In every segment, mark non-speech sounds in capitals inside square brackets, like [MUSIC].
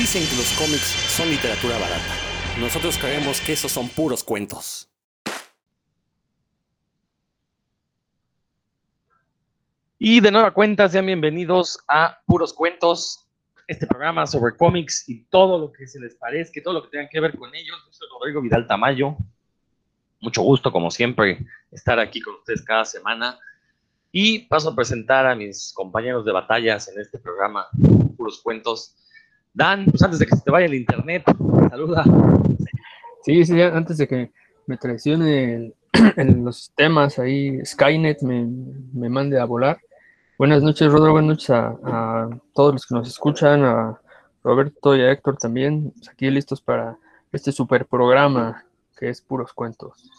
Dicen que los cómics son literatura barata. Nosotros creemos que esos son puros cuentos. Y de nueva cuenta, sean bienvenidos a Puros Cuentos, este programa sobre cómics y todo lo que se les parezca, todo lo que tenga que ver con ellos. Yo soy Rodrigo Vidal Tamayo. Mucho gusto, como siempre, estar aquí con ustedes cada semana. Y paso a presentar a mis compañeros de batallas en este programa, Puros Cuentos. Dan, pues antes de que se te vaya el internet, saluda. Sí, sí, antes de que me traicione en [CLEARS THROAT] los temas ahí, Skynet me, me, mande a volar. Buenas noches, Rodrigo, buenas noches a, a, todos los que nos escuchan, a Roberto y a Héctor también, pues aquí listos para este super programa que es Puros Cuentos.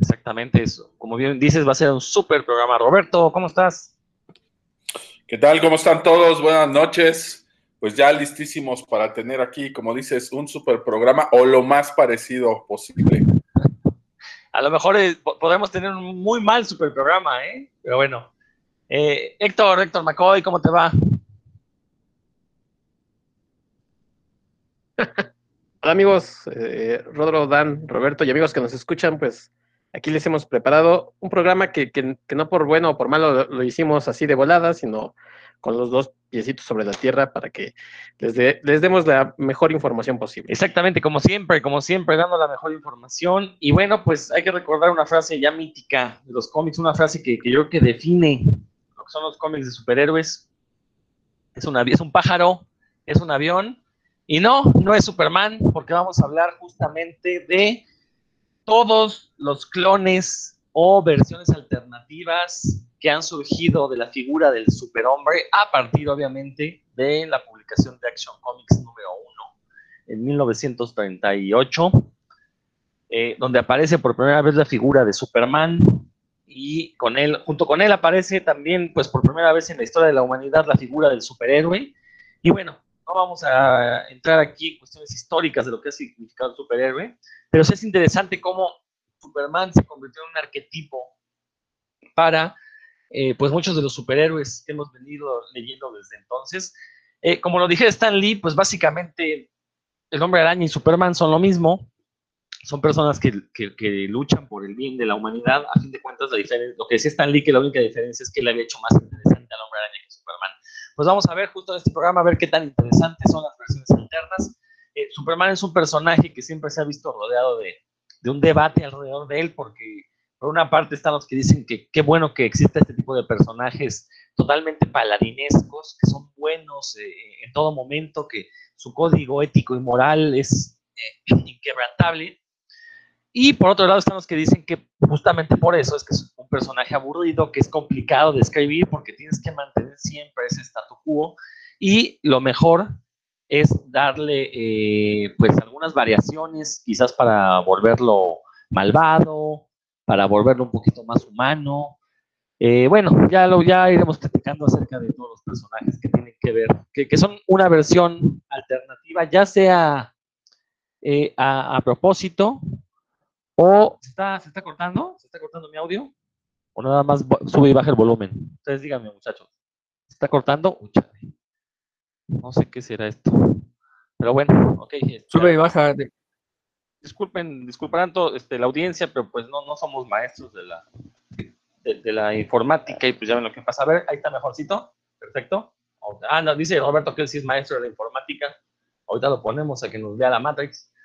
Exactamente eso. Como bien dices, va a ser un super programa. Roberto, ¿cómo estás? ¿Qué tal? ¿Cómo están todos? Buenas noches pues ya listísimos para tener aquí, como dices, un super programa o lo más parecido posible. A lo mejor eh, podemos tener un muy mal super programa, ¿eh? Pero bueno. Eh, Héctor, Héctor McCoy, ¿cómo te va? Hola amigos, eh, Rodro, Dan, Roberto y amigos que nos escuchan, pues aquí les hemos preparado un programa que, que, que no por bueno o por malo lo, lo, hicimos así de volada, sino con los dos piecitos sobre la tierra para que les, de, les demos la mejor información posible. Exactamente, como siempre, como siempre, dando la mejor información. Y bueno, pues hay que recordar una frase ya mítica de los cómics, una frase que, que yo creo que define lo que son los cómics de superhéroes. Es, una, es un pájaro, es un avión, y no, no es Superman, porque vamos a hablar justamente de todos los clones o versiones alternativas que han surgido de la figura del superhombre a partir, obviamente, de la publicación de Action Comics número 1 en 1938, eh, donde aparece por primera vez la figura de Superman y con él, junto con él aparece también, pues por primera vez en la historia de la humanidad, la figura del superhéroe. Y bueno, no vamos a entrar aquí en cuestiones históricas de lo que ha significado el superhéroe, pero sí es interesante cómo Superman se convirtió en un arquetipo para eh, pues muchos de los superhéroes que hemos venido leyendo desde entonces. Eh, como lo dije Stan Lee, pues básicamente el hombre araña y Superman son lo mismo. Son personas que, que, luchan por el bien de la humanidad. A fin de cuentas, la diferencia, lo que decía Stan Lee, que la única diferencia es que él había hecho más interesante al hombre araña que Superman. Pues vamos a ver justo en este programa, a ver qué tan interesantes son las versiones alternas. Eh, Superman es un personaje que siempre se ha visto rodeado de, de un debate alrededor de él, porque por una parte están los que dicen que qué bueno que existe este tipo de personajes totalmente paladinescos, que son buenos eh, en todo momento, que su código ético y moral es eh, [CLEARS THROAT] inquebrantable. Y por otro lado están los que dicen que justamente por eso es que es un personaje aburrido, que es complicado de escribir porque tienes que mantener siempre ese statu quo y lo mejor es darle eh, pues algunas variaciones quizás para volverlo malvado para volverlo un poquito más humano. Eh, bueno, ya, lo, ya iremos platicando acerca de todos los personajes que tienen que ver, que, que son una versión alternativa, ya sea eh, a, a, propósito o ¿se está, ¿se está cortando? ¿Se está cortando mi audio? O nada más sube y baja el volumen. Ustedes díganme, muchachos. ¿Se está cortando? No sé qué será esto. Pero bueno, ok. Sube y baja. De, disculpen, disculparán todo, este, la audiencia, pero pues no, no somos maestros de la, de, de, la informática y pues ya ven lo que pasa. A ver, ahí está mejorcito, perfecto. Ah, no, dice Roberto que él sí es maestro de la informática. Ahorita lo ponemos a que nos vea la Matrix. [LAUGHS]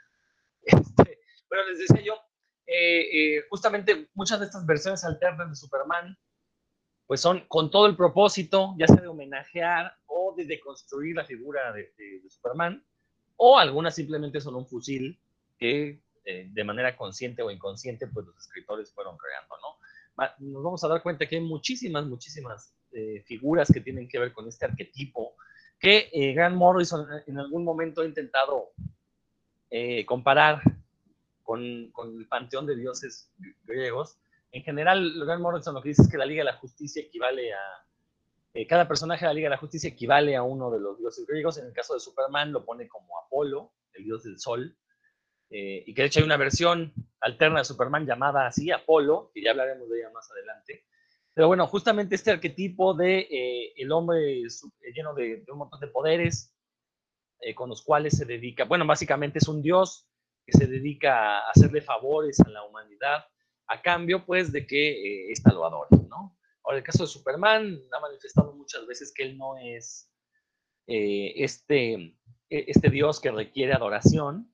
Este, les decía yo, eh, eh, justamente muchas de estas versiones alternas de Superman, pues son con todo el propósito, ya sea de homenajear o de deconstruir la figura de Superman, o algunas simplemente son un fusil que eh, de manera consciente o inconsciente, pues los escritores fueron creando, ¿no? Nos vamos a dar cuenta que hay muchísimas, muchísimas eh, figuras que tienen que ver con este arquetipo, que eh, Grant Morrison en algún momento ha intentado eh, comparar con, con, el panteón de dioses griegos. En general, Grant Morrison lo que dice es que la Liga de la Justicia equivale a, eh, cada personaje de la Liga de la Justicia equivale a uno de los dioses griegos. En el caso de Superman lo pone como Apolo, el dios del sol, eh, y que de hecho hay una versión alterna de Superman llamada así, Apolo, que ya hablaremos de ella más adelante. Pero bueno, justamente este arquetipo de eh, el hombre lleno de, de, un montón de poderes, eh, con los cuales se dedica, bueno, básicamente es un dios que se dedica a hacerle favores a la humanidad a cambio, pues, de que ésta lo adore, ¿no? Ahora, el caso de Superman ha manifestado muchas veces que él no es este, e, este dios que requiere adoración,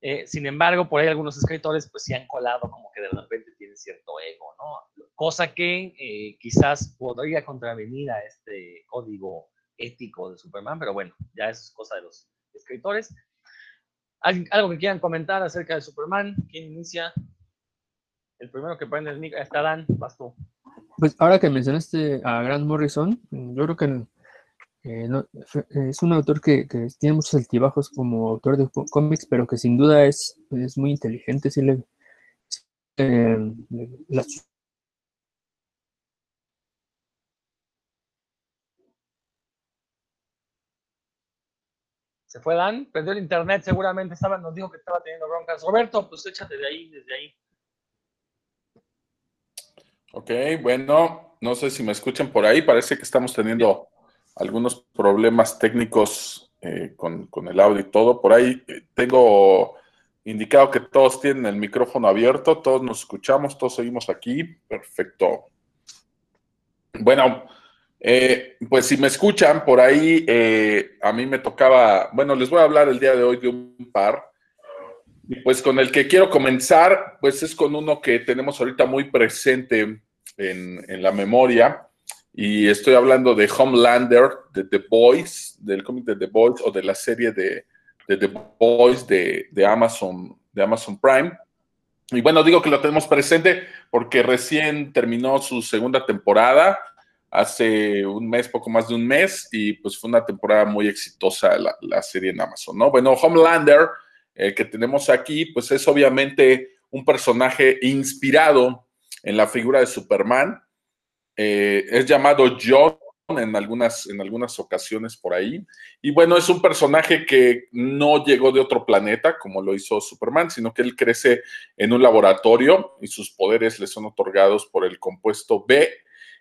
eh, sin embargo, por ahí algunos escritores pues se han colado como que de repente tienen cierto ego, ¿no? Cosa que eh, quizás podría contravenir a este código ético de Superman, pero bueno, ya eso es cosa de los escritores. ¿Algo que quieran comentar acerca de Superman? ¿Quién inicia? El primero que prende el micro está Dan, vas tú. Pues ahora que mencionaste a Grant Morrison, yo creo que eh, es un autor que, tiene muchos altibajos como autor de cómics, pero que sin duda es, es muy inteligente. Sí le, eh, Se fue Dan, perdió el internet, seguramente estaba, nos dijo que estaba teniendo broncas. Roberto, pues échate de ahí, desde ahí. Ok, bueno, no sé si me escuchan por ahí, parece que estamos teniendo algunos problemas técnicos eh, con, el audio y todo. Por ahí eh, tengo indicado que todos tienen el micrófono abierto, todos nos escuchamos, todos seguimos aquí. Perfecto. Bueno, eh, pues si me escuchan por ahí, a mí me tocaba, bueno, les voy a hablar el día de hoy de un par. Y pues con el que quiero comenzar, pues es con uno que tenemos ahorita muy presente en, en la memoria, y estoy hablando de Homelander, de The Boys, del cómic de The Boys o de la serie de, The Boys de, Amazon, de Amazon Prime. Y bueno, digo que lo tenemos presente porque recién terminó su segunda temporada, hace un mes, poco más de un mes, y pues fue una temporada muy exitosa la, serie en Amazon, ¿no? Bueno, Homelander, el que tenemos aquí, pues es obviamente un personaje inspirado en la figura de Superman, eh, es llamado John en algunas, en algunas ocasiones por ahí. Y bueno, es un personaje que no llegó de otro planeta, como lo hizo Superman, sino que él crece en un laboratorio y sus poderes le son otorgados por el compuesto B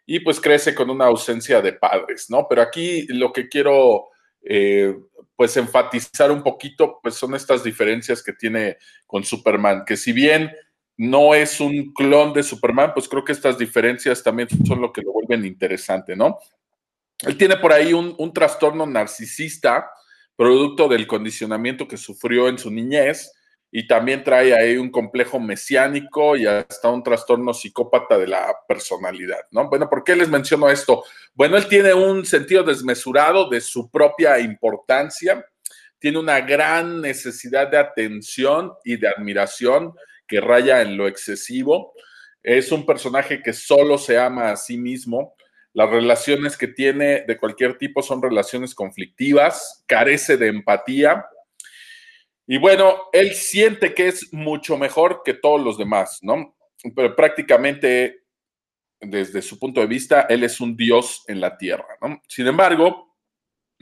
y pues crece con una ausencia de padres, ¿no? Pero aquí lo que quiero... Eh, pues enfatizar un poquito, pues son estas diferencias que tiene con Superman, que si bien no es un clon de Superman, pues creo que estas diferencias también son lo que lo vuelven interesante, ¿no? Él tiene por ahí un, trastorno narcisista, producto del condicionamiento que sufrió en su niñez, y también trae ahí un complejo mesiánico y hasta un trastorno psicópata de la personalidad, ¿no? Bueno, ¿por qué les menciono esto? Bueno, él tiene un sentido desmesurado de su propia importancia, tiene una gran necesidad de atención y de admiración, que raya en lo excesivo. Es un personaje que solo se ama a sí mismo. Las relaciones que tiene de cualquier tipo son relaciones conflictivas, carece de empatía. Y bueno, él siente que es mucho mejor que todos los demás, ¿no? Pero prácticamente, desde su punto de vista, él es un dios en la tierra, ¿no? Sin embargo,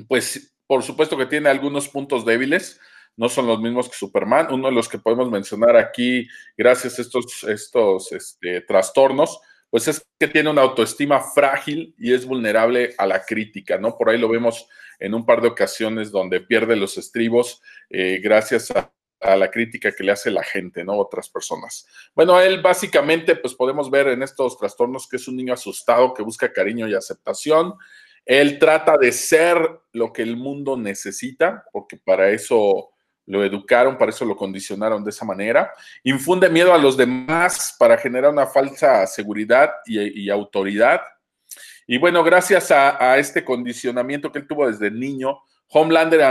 pues por supuesto que tiene algunos puntos débiles no son los mismos que Superman. Uno de los que podemos mencionar aquí, gracias a estos, estos este, trastornos, pues es que tiene una autoestima frágil y es vulnerable a la crítica, ¿no? Por ahí lo vemos en un par de ocasiones donde pierde los estribos eh, gracias a, a, la crítica que le hace la gente, ¿no? Otras personas. Bueno, él básicamente, pues podemos ver en estos trastornos que es un niño asustado que busca cariño y aceptación. Él trata de ser lo que el mundo necesita, porque para eso lo educaron, para eso lo condicionaron de esa manera. Infunde miedo a los demás para generar una falsa seguridad y, autoridad. Y bueno, gracias a, este condicionamiento que él tuvo desde niño, Homelander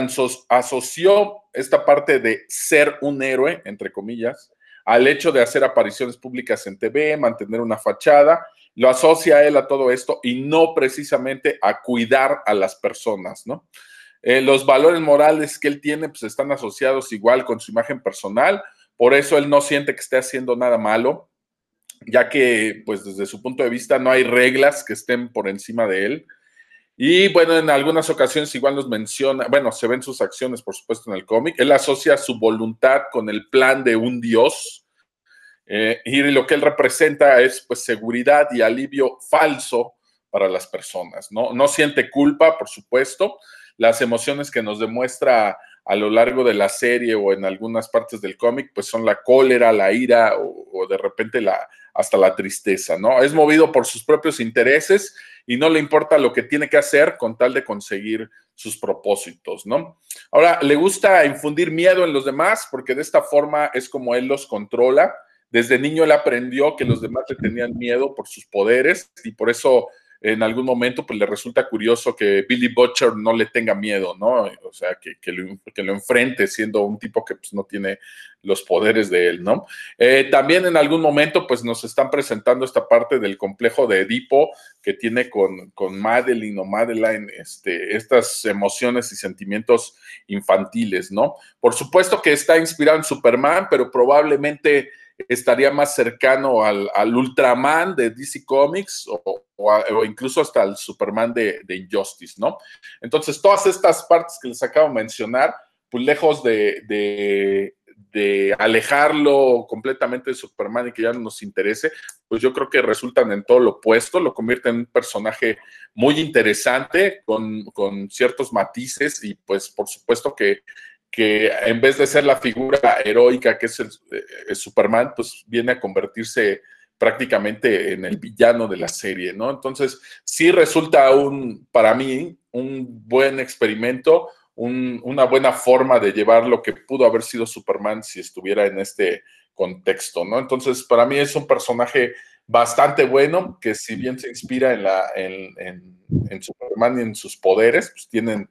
asoció esta parte de ser un héroe, entre comillas, al hecho de hacer apariciones públicas en TV, mantener una fachada, lo asocia a él a todo esto y no precisamente a cuidar a las personas, ¿no? Eh, los valores morales que él tiene pues están asociados igual con su imagen personal, por eso él no siente que esté haciendo nada malo, ya que pues desde su punto de vista no hay reglas que estén por encima de él. Y bueno, en algunas ocasiones igual nos menciona, bueno, se ven sus acciones por supuesto en el cómic, él asocia su voluntad con el plan de un dios. Eh, y lo que él representa es pues seguridad y alivio falso para las personas, ¿no? No siente culpa, por supuesto, las emociones que nos demuestra a lo largo de la serie o en algunas partes del cómic, pues son la cólera, la ira o, de repente la, hasta la tristeza, ¿no? Es movido por sus propios intereses y no le importa lo que tiene que hacer con tal de conseguir sus propósitos, ¿no? Ahora, le gusta infundir miedo en los demás porque de esta forma es como él los controla. Desde niño él aprendió que los demás le tenían miedo por sus poderes y por eso en algún momento pues le resulta curioso que Billy Butcher no le tenga miedo, ¿no? O sea, que, que, lo, enfrente siendo un tipo que pues no tiene los poderes de él, ¿no? Eh, también en algún momento pues nos están presentando esta parte del complejo de Edipo que tiene con, con Madeline o Madeline, este, estas emociones y sentimientos infantiles, ¿no? Por supuesto que está inspirado en Superman, pero probablemente estaría más cercano al, Ultraman de DC Comics o, incluso hasta al Superman de, Injustice, ¿no? Entonces, todas estas partes que les acabo de mencionar, pues lejos de, alejarlo completamente de Superman y que ya no nos interese, pues yo creo que resultan en todo lo opuesto, lo convierten en un personaje muy interesante, con, con ciertos matices y pues por supuesto que que en vez de ser la figura heroica que es el, Superman, pues viene a convertirse prácticamente en el villano de la serie, ¿no? Entonces, sí resulta un, para mí, un buen experimento, una buena forma de llevar lo que pudo haber sido Superman si estuviera en este contexto, ¿no? Entonces, para mí es un personaje bastante bueno, que si bien se inspira en, la, en, en Superman y en sus poderes, pues tienen eh,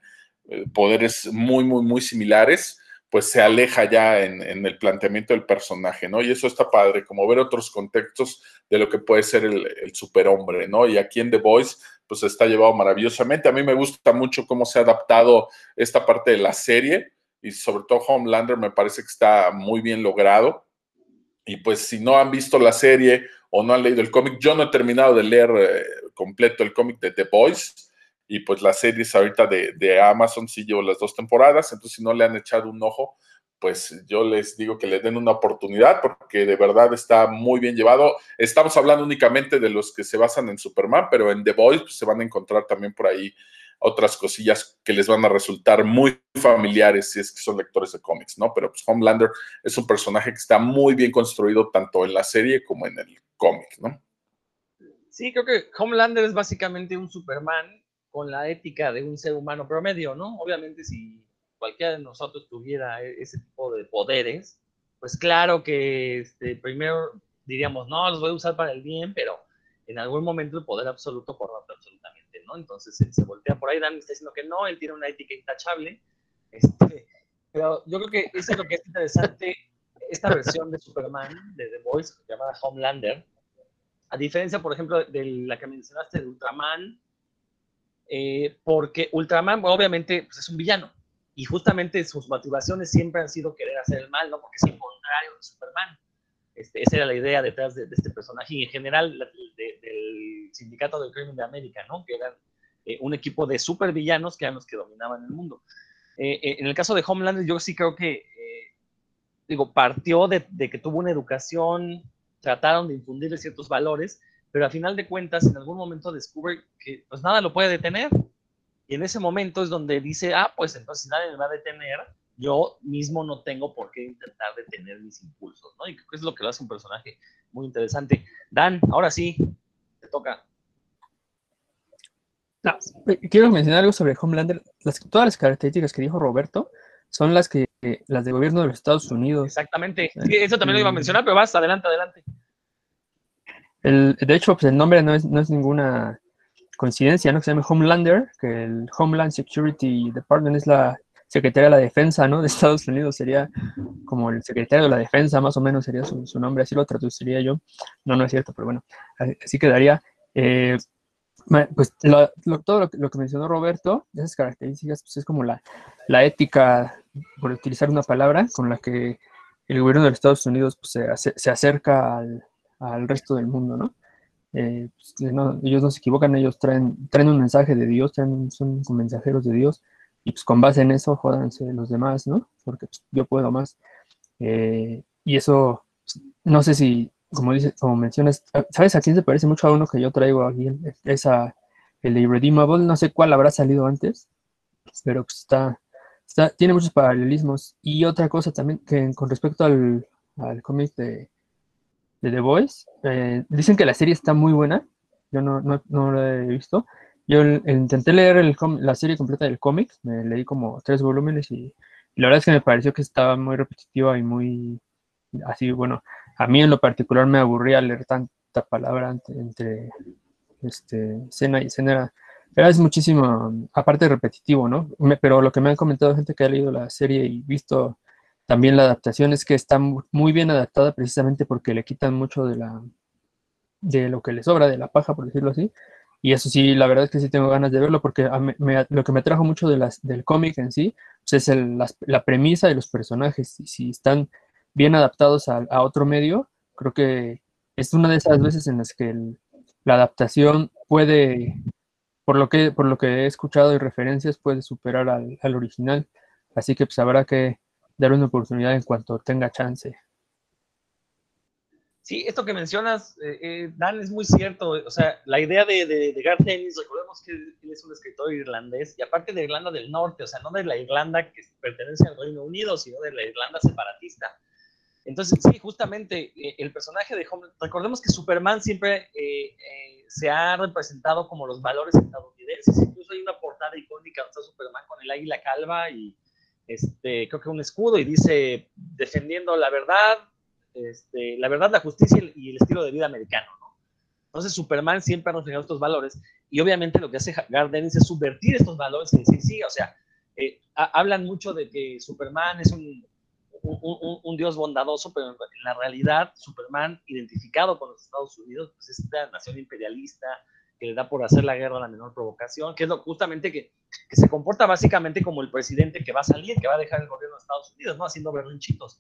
poderes muy, muy, muy similares, pues se aleja ya en, el planteamiento del personaje, ¿no? Y eso está padre, como ver otros contextos de lo que puede ser el, superhombre, ¿no? Y aquí en The Voice, pues está llevado maravillosamente. A mí me gusta mucho cómo se ha adaptado esta parte de la serie y sobre todo Homelander me parece que está muy bien logrado. Y pues si no han visto la serie o no han leído el cómic, yo no he terminado de leer eh, completo el cómic de The Voice y pues las series ahorita de, Amazon sí llevo las dos temporadas, entonces si no le han echado un ojo, pues yo les digo que le den una oportunidad porque de verdad está muy bien llevado. Estamos hablando únicamente de los que se basan en Superman, pero en The Boys pues, se van a encontrar también por ahí otras cosillas que les van a resultar muy familiares si es que son lectores de cómics, ¿no? Pero pues Homelander es un personaje que está muy bien construido tanto en la serie como en el cómic, ¿no? Sí, creo que Homelander es básicamente un Superman con la ética de un ser humano promedio, ¿no? Obviamente si cualquiera de nosotros tuviera e-, ese tipo de poderes, pues claro que este, primero diríamos, no, los voy a usar para el bien, pero en algún momento el poder absoluto corrompe absolutamente, ¿no? Entonces se voltea por ahí, Dan está diciendo que no, él tiene una ética intachable, [LAUGHS] este, pero yo creo que eso es lo que es interesante, esta versión de Superman, de The Voice, llamada Homelander, a diferencia, por ejemplo, de la que mencionaste de Ultraman, eh, porque Ultraman obviamente pues, es un villano y justamente sus motivaciones siempre han sido querer hacer el mal, ¿no? Porque es el contrario de Superman. Este, esa era la idea detrás de, este personaje y en general del sindicato del crimen de América, ¿no? Que eran eh, un equipo de supervillanos que eran los que dominaban el mundo. Eh, en el caso de Homelander, yo sí creo que, digo, partió de, de que tuvo una educación, trataron de infundirle ciertos valores, pero a final de cuentas en algún momento descubre que pues nada lo puede detener. Y en ese momento es donde dice, ah, pues entonces nadie me va a detener, yo mismo no tengo por qué intentar detener mis impulsos, ¿no? Y creo que es lo que lo hace un personaje muy interesante. Dan, ahora sí, te toca. quiero mencionar algo sobre Homelander. Las, todas las características que dijo Roberto son las que las de gobierno de los Estados Unidos. Exactamente. eso también lo iba a mencionar, pero vas, adelante, adelante de hecho, pues el nombre no es, no es ninguna coincidencia, ¿no? Que se llama Homelander, que el Homeland Security Department es la Secretaría de la Defensa, ¿no? [LAUGHS] De Estados Unidos sería como el secretario de la Defensa, más o menos sería su, nombre, así lo traduciría yo. No, no es cierto, pero bueno, así quedaría. Eh, pues todo lo, que mencionó Roberto, esas características, pues es como la, la ética, por utilizar una palabra, con la que el gobierno de los Estados Unidos pues, se, se acerca al, al resto del mundo, eh, pues, ¿no? Ellos no se equivocan, ellos traen, traen un mensaje de Dios, son mensajeros de Dios, y pues con base en eso jódanse los demás, ¿no? Porque pues, yo puedo más. Eh, y eso, no sé si, como dice, como mencionas, ¿sabes a quién se parece mucho a uno que yo traigo aquí? Esa, el Irredeemable, no sé cuál habrá salido antes. pero está, está, tiene muchos paralelismos. Y otra cosa también, que con respecto al, al cómic de, de, The Voice, eh, dicen que la serie está muy buena, yo no, no, no la he visto. Yo intenté leer la serie completa del cómic, me leí como tres volúmenes y, la verdad es que me pareció que estaba muy repetitiva y muy así, bueno, a mí en lo particular me aburría leer tanta palabra entre, este, escena y escena. Era, es muchísimo, aparte repetitivo, ¿no? pero lo que me han comentado gente que ha leído la serie y visto también la adaptación es que está muy bien adaptada precisamente porque le quitan mucho de la de lo que le sobra de la paja, por decirlo así. Y eso sí, la verdad es que sí tengo ganas de verlo porque lo que me atrajo mucho de las, del cómic en sí pues, es la, premisa de los personajes. Y si están bien adaptados a, otro medio, creo que es una de esas veces en las que la adaptación puede, por lo, que, por lo que he escuchado y referencias, puede superar al, al original. Así que pues habrá que darle una oportunidad en cuanto tenga chance. Sí, esto que mencionas, eh, eh, Dan, es muy cierto. O sea, la idea de, de, de Garth Ennis, recordemos que él es un escritor irlandés, y aparte de Irlanda del Norte, o sea, no de la Irlanda que pertenece al Reino Unido, sino de la Irlanda separatista. Entonces, sí, justamente eh, el personaje de Homeland, recordemos que Superman siempre se ha representado como los valores estadounidenses, incluso hay una portada icónica donde está Superman con el águila calva y este, creo que un escudo y dice defendiendo la verdad, este, la verdad, la justicia y el estilo de vida americano, ¿no? Entonces Superman siempre ha reflejado estos valores y obviamente lo que hace Garden es subvertir estos valores y decir, sí, o sea, eh, hablan mucho de que Superman es un, un, dios bondadoso, pero en la realidad Superman, identificado con los Estados Unidos, pues es esta nación imperialista que le da por hacer la guerra a la menor provocación, que es justamente que, se comporta básicamente como el presidente que va a salir, que va a dejar el gobierno de Estados Unidos, ¿no? Haciendo berrinchitos.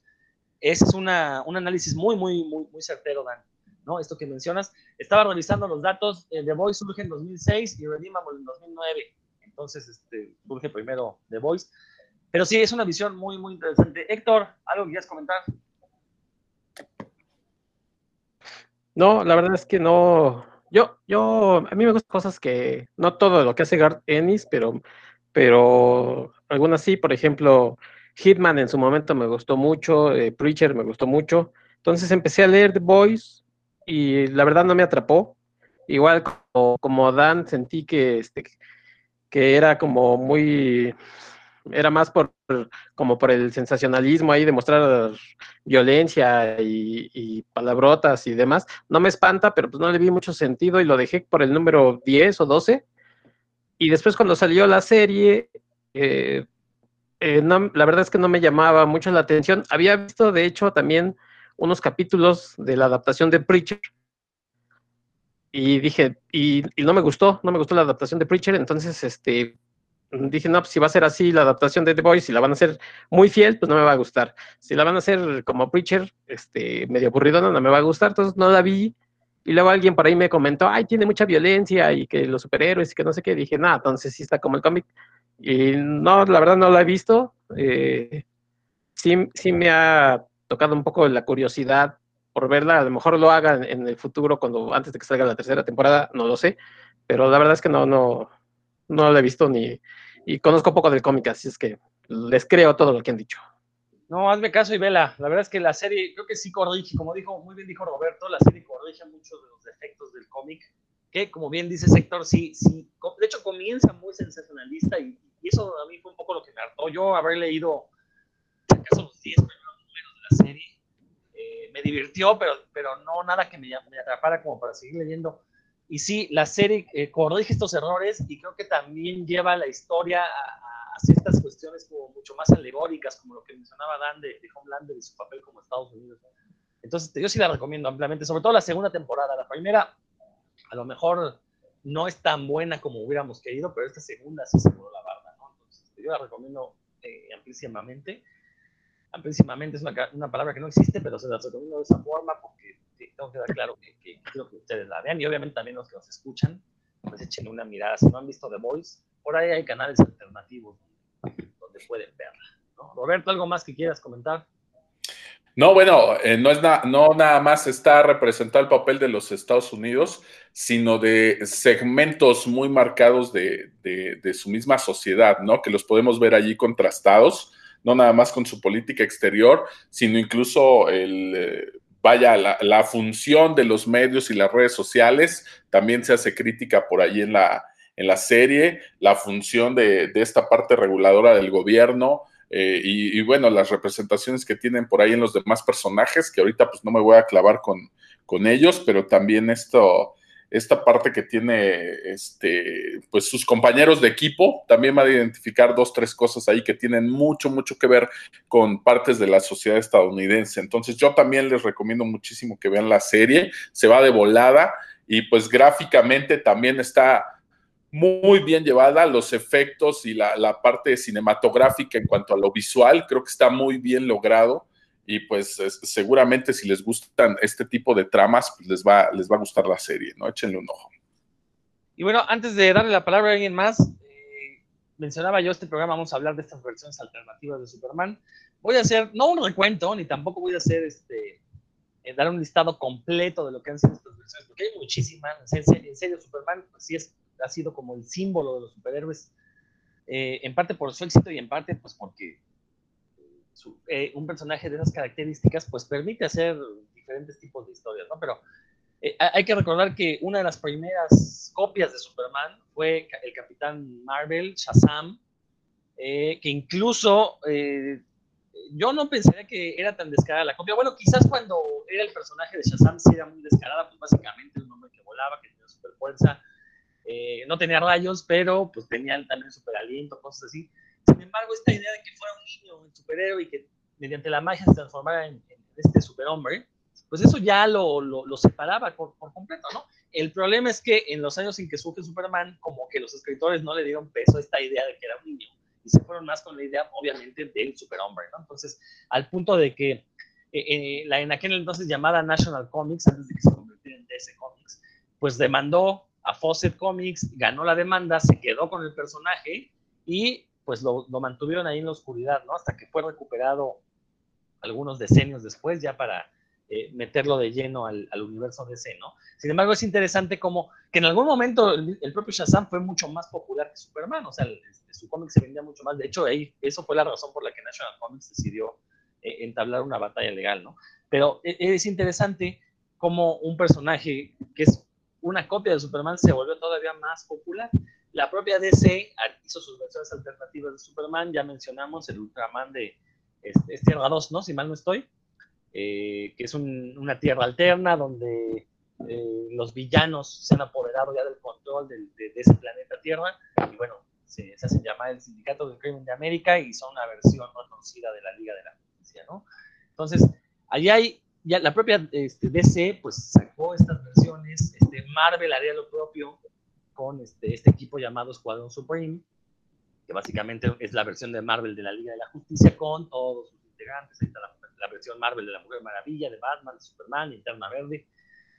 Ese es un análisis muy, muy, muy, muy certero, Dan. ¿no? Esto que mencionas. Estaba revisando los datos. Eh, The Voice surge en 2006 y Redeemable en 2009. Entonces, este, surge primero The Voice. Pero sí, es una visión muy, muy interesante. Héctor, ¿algo que quieras comentar? No, la verdad es que no. Yo, yo, a mí me gustan cosas que, no todo lo que hace Garth Ennis, pero, pero algunas sí, por ejemplo, Hitman en su momento me gustó mucho, eh, Preacher me gustó mucho. Entonces empecé a leer The Boys y la verdad no me atrapó. Igual como, Dan sentí que, este, que era como muy, era más por como por el sensacionalismo ahí de mostrar violencia y, y, palabrotas y demás. No me espanta, pero pues no le vi mucho sentido y lo dejé por el número 10 o 12. Y después cuando salió la serie, eh, eh, la verdad es que no me llamaba mucho la atención. Había visto, de hecho, también unos capítulos de la adaptación de Preacher. Y dije, y, no me gustó, no me gustó la adaptación de Preacher, entonces este, dije, no, pues si va a ser así la adaptación de The Boys, si la van a hacer muy fiel, pues no me va a gustar. Si la van a hacer como Preacher, este, medio aburrido, no, no me va a gustar, entonces no la vi. Y luego alguien por ahí me comentó, ay, tiene mucha violencia y que los superhéroes y que no sé qué. Dije, nada, entonces sí está como el cómic. Y no, la verdad no la he visto. Eh, sí, sí me ha tocado un poco la curiosidad por verla. A lo mejor lo haga en, el futuro, cuando antes de que salga la tercera temporada, no lo sé. Pero la verdad es que no, no, no la he visto ni. Y conozco poco del cómic, así es que les creo todo lo que han dicho. No, hazme caso y vela. La verdad es que la serie, creo que sí corrige, como dijo, muy bien dijo Roberto, la serie corrige muchos de los defectos del cómic, que como bien dice Sector, sí, sí, de hecho comienza muy sensacionalista y, y eso a mí fue un poco lo que me hartó. Yo haber leído acaso los 10 primeros números de la serie, eh, me divirtió, pero, pero no nada que me, me, atrapara como para seguir leyendo. Y sí, la serie eh, corrige estos errores y creo que también lleva la historia a, a, ciertas cuestiones como mucho más alegóricas, como lo que mencionaba Dan de, de Homelander y su papel como Estados Unidos. Entonces, yo sí la recomiendo ampliamente, sobre todo la segunda temporada. La primera, a lo mejor no es tan buena como hubiéramos querido, pero esta segunda sí se pudo la barba yo la recomiendo eh, amplísimamente. Amplísimamente es una, palabra que no existe, pero se la recomiendo de esa forma porque tengo que dar claro que, que, quiero que ustedes la vean y obviamente también los que nos escuchan, pues echen una mirada. Si no han visto The Voice, por ahí hay canales alternativos donde, pueden verla. Roberto, ¿algo más que quieras comentar? No, bueno, eh, no, es no nada más está representado el papel de los Estados Unidos, sino de segmentos muy marcados de, su misma sociedad, ¿no? Que los podemos ver allí contrastados, no nada más con su política exterior, sino incluso el, eh, vaya, la, función de los medios y las redes sociales, también se hace crítica por ahí en la, en la serie, la función de, de esta parte reguladora del gobierno, eh, y, bueno, las representaciones que tienen por ahí en los demás personajes, que ahorita pues no me voy a clavar con, con ellos, pero también esto, esta parte que tiene este, pues sus compañeros de equipo, también va a identificar dos, tres cosas ahí que tienen mucho, mucho que ver con partes de la sociedad estadounidense. Entonces yo también les recomiendo muchísimo que vean la serie, se va de volada y pues gráficamente también está muy bien llevada, los efectos y la, parte cinematográfica en cuanto a lo visual, creo que está muy bien logrado y pues seguramente si les gustan este tipo de tramas, pues les va, les va a gustar la serie, ¿no? Échenle un ojo. Y bueno, antes de darle la palabra a alguien más, eh, mencionaba yo este programa, vamos a hablar de estas versiones alternativas de Superman. Voy a hacer, no un recuento, ni tampoco voy a hacer este, eh, dar un listado completo de lo que han sido estas versiones, porque hay muchísimas. En serio, Superman, pues sí es ha sido como el símbolo de los superhéroes, eh, en parte por su éxito y en parte pues porque eh, un personaje de esas características pues permite hacer diferentes tipos de historias, ¿no? Pero eh, hay que recordar que una de las primeras copias de Superman fue el Capitán Marvel, Shazam, que incluso yo no pensaría que era tan descarada la copia. Bueno, quizás cuando era el personaje de Shazam sí era muy descarada, pues básicamente un hombre que volaba, que tenía super fuerza, eh, no tenía rayos, pero pues tenía también super aliento, cosas así. Sin embargo, esta idea de que fuera un niño, un superhéroe y que mediante la magia se transformara en, este superhombre, pues eso ya lo, lo, separaba por, por, completo, ¿no? El problema es que en los años en que surge Superman, como que los escritores no le dieron peso a esta idea de que era un niño y se fueron más con la idea, obviamente, del superhombre, ¿no? Entonces, al punto de que eh, eh, la en aquel entonces llamada National Comics, antes de que se convirtiera en DC Comics, pues demandó a Fawcett Comics, ganó la demanda, se quedó con el personaje y pues lo, mantuvieron ahí en la oscuridad, ¿no? Hasta que fue recuperado algunos decenios después ya para eh, meterlo de lleno al, universo DC, ¿no? Sin embargo, es interesante como que en algún momento el, propio Shazam fue mucho más popular que Superman, o sea, este, su cómic se vendía mucho más. De hecho, ahí, eso fue la razón por la que National Comics decidió eh, entablar una batalla legal, ¿no? Pero e, es interesante como un personaje que es una copia de Superman se volvió todavía más popular. La propia DC hizo sus versiones alternativas de Superman, ya mencionamos el Ultraman de este, es Tierra 2, ¿no? Si mal no estoy, eh, que es una tierra alterna donde eh, los villanos se han apoderado ya del control de, ese planeta Tierra y bueno, se, se hacen llamar el Sindicato del Crimen de América y son una versión no conocida de la Liga de la Justicia, ¿no? Entonces, allí hay ya la propia este, DC pues sacó estas versiones, este, Marvel haría lo propio con este, este equipo llamado Escuadrón Supreme, que básicamente es la versión de Marvel de la Liga de la Justicia con todos sus integrantes, ahí está la, versión Marvel de la Mujer Maravilla, de Batman, de Superman, Linterna Verde,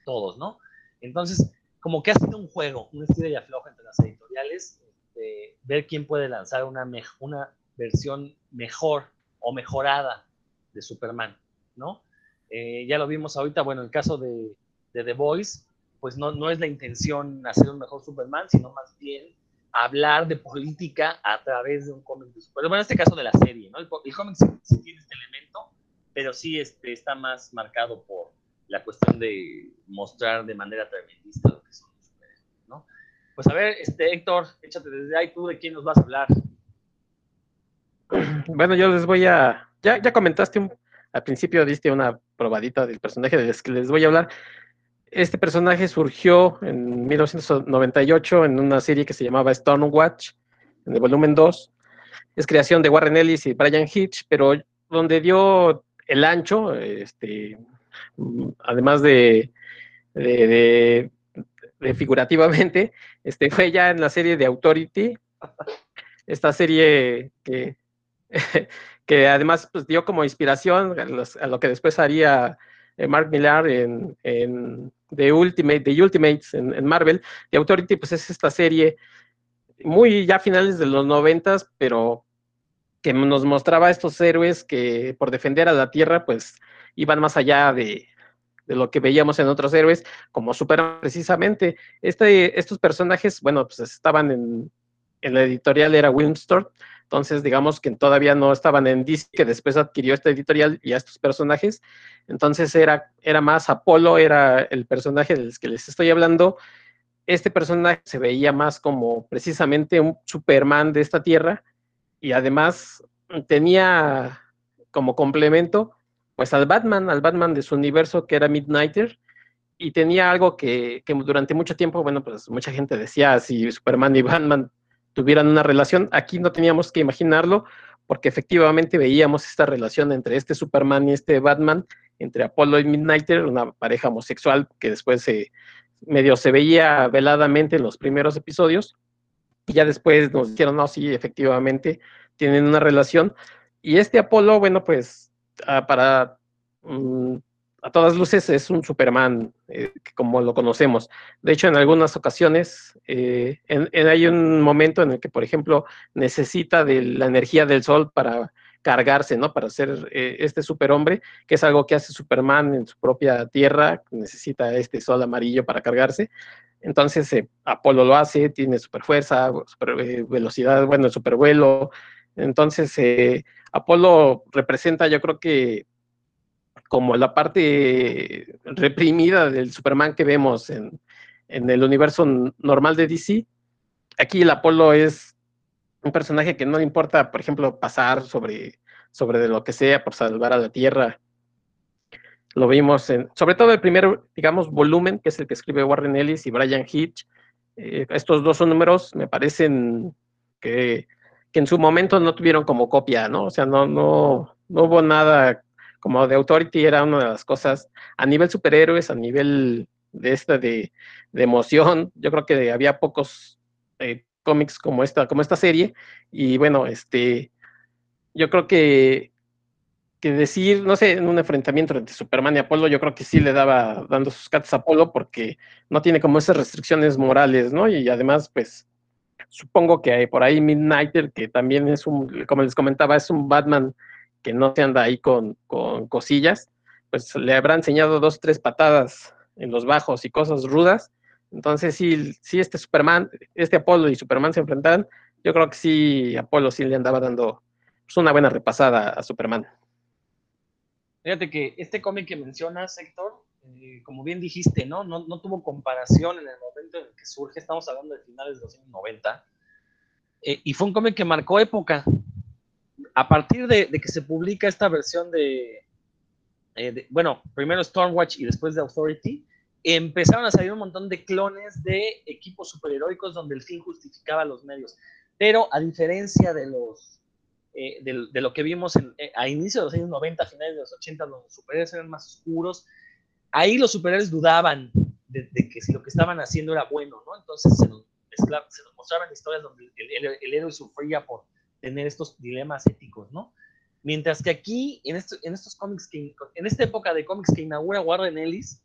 todos, ¿no? Entonces, como que ha sido un juego, un estilo y afloja entre las editoriales, este, ver quién puede lanzar una, una versión mejor o mejorada de Superman, ¿no? Eh, ya lo vimos ahorita, bueno, en el caso de, The Voice, pues no, no es la intención hacer un mejor Superman, sino más bien hablar de política a través de un cómic de Superman. Bueno, en este caso de la serie, ¿no? El, cómic sí, tiene este elemento, pero sí este, está más marcado por la cuestión de mostrar de manera tremendista lo que son los superhéroes, ¿no? Pues a ver, este, Héctor, échate desde ahí, ¿tú de quién nos vas a hablar? [CLEARS THROAT] Bueno, yo les voy a... Ya, ya comentaste un, al principio diste una probadita del personaje del que les voy a hablar. Este personaje surgió en 1998 en una serie que se llamaba Stormwatch, en el volumen 2. Es creación de Warren Ellis y Brian Hitch, pero donde dio el ancho, este, además de, de, figurativamente, este, fue ya en la serie de Authority, esta serie que [LAUGHS] que además pues, dio como inspiración a, lo que después haría eh, Mark Millar en, The Ultimate, The Ultimates en, Marvel. The Authority pues es esta serie muy ya finales de los noventas, pero que nos mostraba a estos héroes que por defender a la Tierra pues iban más allá de, lo que veíamos en otros héroes, como Superman precisamente. Este, estos personajes, bueno, pues estaban en, en la editorial era Wilmstorm, entonces digamos que todavía no estaban en DC, que después adquirió esta editorial y a estos personajes, entonces era, era más Apolo, era el personaje del que les estoy hablando, este personaje se veía más como precisamente un Superman de esta tierra y además tenía como complemento pues al Batman, al Batman de su universo que era Midnighter. Y tenía algo que, durante mucho tiempo, bueno, pues mucha gente decía si Superman y Batman tuvieran una relación, aquí no teníamos que imaginarlo porque efectivamente veíamos esta relación entre este Superman y este Batman, entre Apollo y Midnighter, una pareja homosexual que después se, medio se veía veladamente en los primeros episodios, y ya después nos dijeron, no, sí, efectivamente, tienen una relación. Y este Apolo, bueno, pues ah, para mm, a todas luces es un Superman eh, como lo conocemos. De hecho, en algunas ocasiones eh, hay un momento en el que, por ejemplo, necesita de la energía del sol para cargarse, ¿no? Para ser eh, este superhombre, que es algo que hace Superman en su propia tierra, necesita este sol amarillo para cargarse. Entonces, eh, Apolo lo hace, tiene super fuerza, super velocidad, bueno, el supervuelo. Entonces, Apolo representa, yo creo que como la parte reprimida del Superman que vemos en, en el universo normal de DC. Aquí el Apolo es un personaje que no le importa, por ejemplo, pasar sobre, sobre de lo que sea por salvar a la Tierra. Lo vimos en, sobre todo el primer, digamos, volumen, que es el que escribe Warren Ellis y Brian Hitch. Eh, estos dos números, me parecen que, que, en su momento no tuvieron como copia, ¿no? O sea, no, no, no hubo nada como de Authority, era una de las cosas a nivel superhéroes, a nivel de esta de, de emoción. Yo creo que había pocos eh, cómics como esta, como esta serie. Y bueno, este, yo creo que, que decir, no sé, en un enfrentamiento entre Superman y Apolo, yo creo que sí le daba dando sus cartas a Apolo porque no tiene como esas restricciones morales, ¿no? Y además, pues, supongo que hay por ahí Midnighter, que también es un, como les comentaba, es un Batman que no se anda ahí con, con cosillas, pues le habrá enseñado dos, tres patadas en los bajos y cosas rudas, entonces, si, si este Superman, este Apolo y Superman se enfrentaran, yo creo que sí, Apolo sí le andaba dando pues, una buena repasada a Superman. Fíjate que este cómic que mencionas, Héctor, eh, como bien dijiste, ¿no? ¿no? tuvo comparación en el momento en el que surge, estamos hablando de finales de los años 90, eh, y fue un cómic que marcó época. A partir de, que se publica esta versión de, eh, de, bueno, primero Stormwatch y después de Authority, empezaron a salir un montón de clones de equipos superheroicos donde el fin justificaba los medios. Pero a diferencia de los eh, de, lo que vimos eh, a inicios de los años 90, finales de los 80, los superhéroes eran más oscuros, ahí los superhéroes dudaban de, que si lo que estaban haciendo era bueno, ¿no? Entonces se nos mostraban historias donde el, héroe sufría por tener estos dilemas éticos, ¿no? Mientras que aquí, en, en estos cómics, que, en esta época de cómics que inaugura Warren Ellis,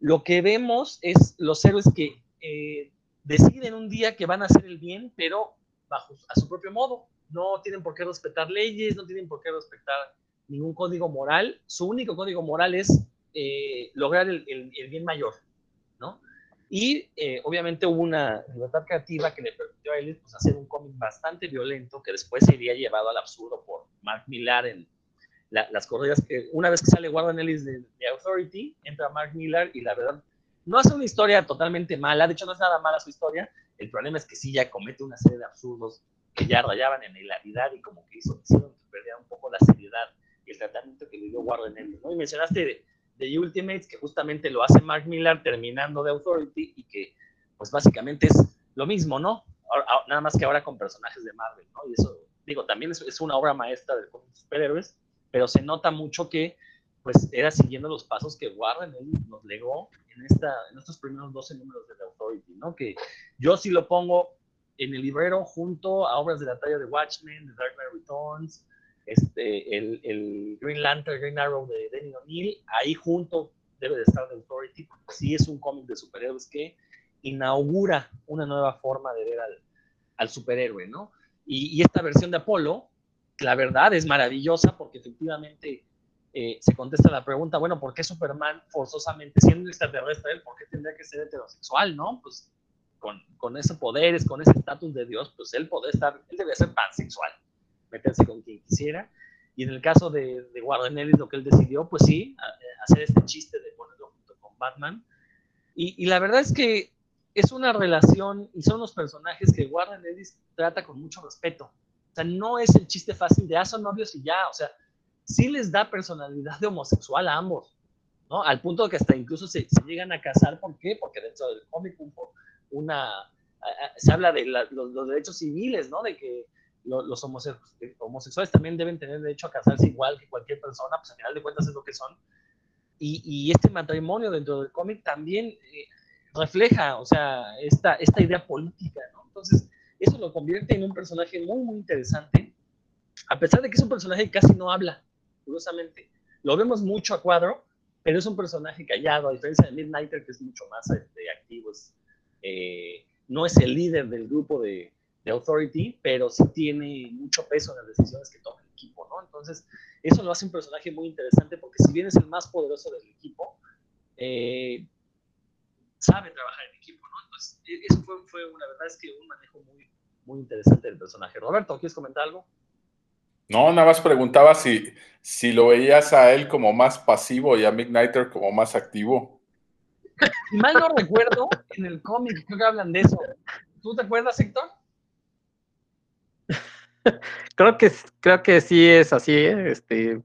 lo que vemos es los héroes que eh, deciden un día que van a hacer el bien, pero bajo a su propio modo. No tienen por qué respetar leyes, no tienen por qué respetar ningún código moral. Su único código moral es eh, lograr el, bien mayor, ¿no? Y eh, obviamente hubo una libertad creativa que le permitió a él pues, hacer un cómic bastante violento que después sería llevado al absurdo por Mark Millar en las corridas que una vez que sale Warren Ellis de, Authority, entra Mark Miller y la verdad no hace una historia totalmente mala, de hecho no es nada mala su historia, el problema es que sí ya comete una serie de absurdos que ya rayaban en hilaridad y como que hizo, que perdiera un poco la seriedad y el tratamiento que le dio Warren Ellis, ¿no? Y mencionaste de, Ultimates que justamente lo hace Mark Miller terminando de Authority y que pues básicamente es lo mismo, ¿no? nada más que ahora con personajes de Marvel, ¿no? Y eso, digo, también es, es una obra maestra de superhéroes, pero se nota mucho que pues era siguiendo los pasos que Warren nos legó en, esta, en estos primeros 12 números de The Authority, ¿no? Que yo sí lo pongo en el librero junto a obras de la talla de Watchmen, The Dark Knight Returns, este, el, el Green Lantern, Green Arrow de Danny O'Neill, ahí junto debe de estar The Authority, sí es un cómic de superhéroes que inaugura una nueva forma de ver al, al superhéroe, ¿no? Y, y, esta versión de Apolo, la verdad es maravillosa porque efectivamente eh, se contesta la pregunta, bueno, ¿por qué Superman forzosamente, siendo extraterrestre, por qué tendría que ser heterosexual, no? Pues con, con esos poderes, con ese estatus de Dios, pues él podría estar, él debe ser pansexual, meterse con quien quisiera. Y en el caso de, de Warren Ellis, lo que él decidió, pues sí, hacer este chiste de ponerlo junto con Batman. Y, y, la verdad es que es una relación, y son los personajes que Warren Ellis trata con mucho respeto. O sea, no es el chiste fácil de, ah, son novios y ya, o sea, sí les da personalidad de homosexual a ambos, ¿no? Al punto de que hasta incluso se, se llegan a casar, ¿por qué? Porque dentro del cómic una, se habla de los, los, derechos civiles, ¿no? De que los homosexuales también deben tener derecho a casarse igual que cualquier persona, pues al final de cuentas es lo que son. Y, este matrimonio dentro del cómic también eh, refleja, o sea, esta, esta idea política, ¿no? Entonces, eso lo convierte en un personaje muy, muy interesante, a pesar de que es un personaje que casi no habla, curiosamente. Lo vemos mucho a cuadro, pero es un personaje callado, a diferencia de Midnighter, que es mucho más este, activo, eh, no es el líder del grupo de, de Authority, pero sí tiene mucho peso en las decisiones que toma el equipo, ¿no? Entonces, eso lo hace un personaje muy interesante porque si bien es el más poderoso del equipo, eh, sabe trabajar en equipo, ¿no? Entonces, e, eso fue, fue, la verdad es que un manejo muy, muy interesante del personaje. Roberto, ¿quieres comentar algo? No, nada más preguntaba si, si lo veías a él como más pasivo y a Midnighter como más activo. Si mal no recuerdo, en el cómic creo que hablan de eso. ¿Tú te acuerdas, Héctor? [LAUGHS] creo que creo que sí es así, ¿eh? este,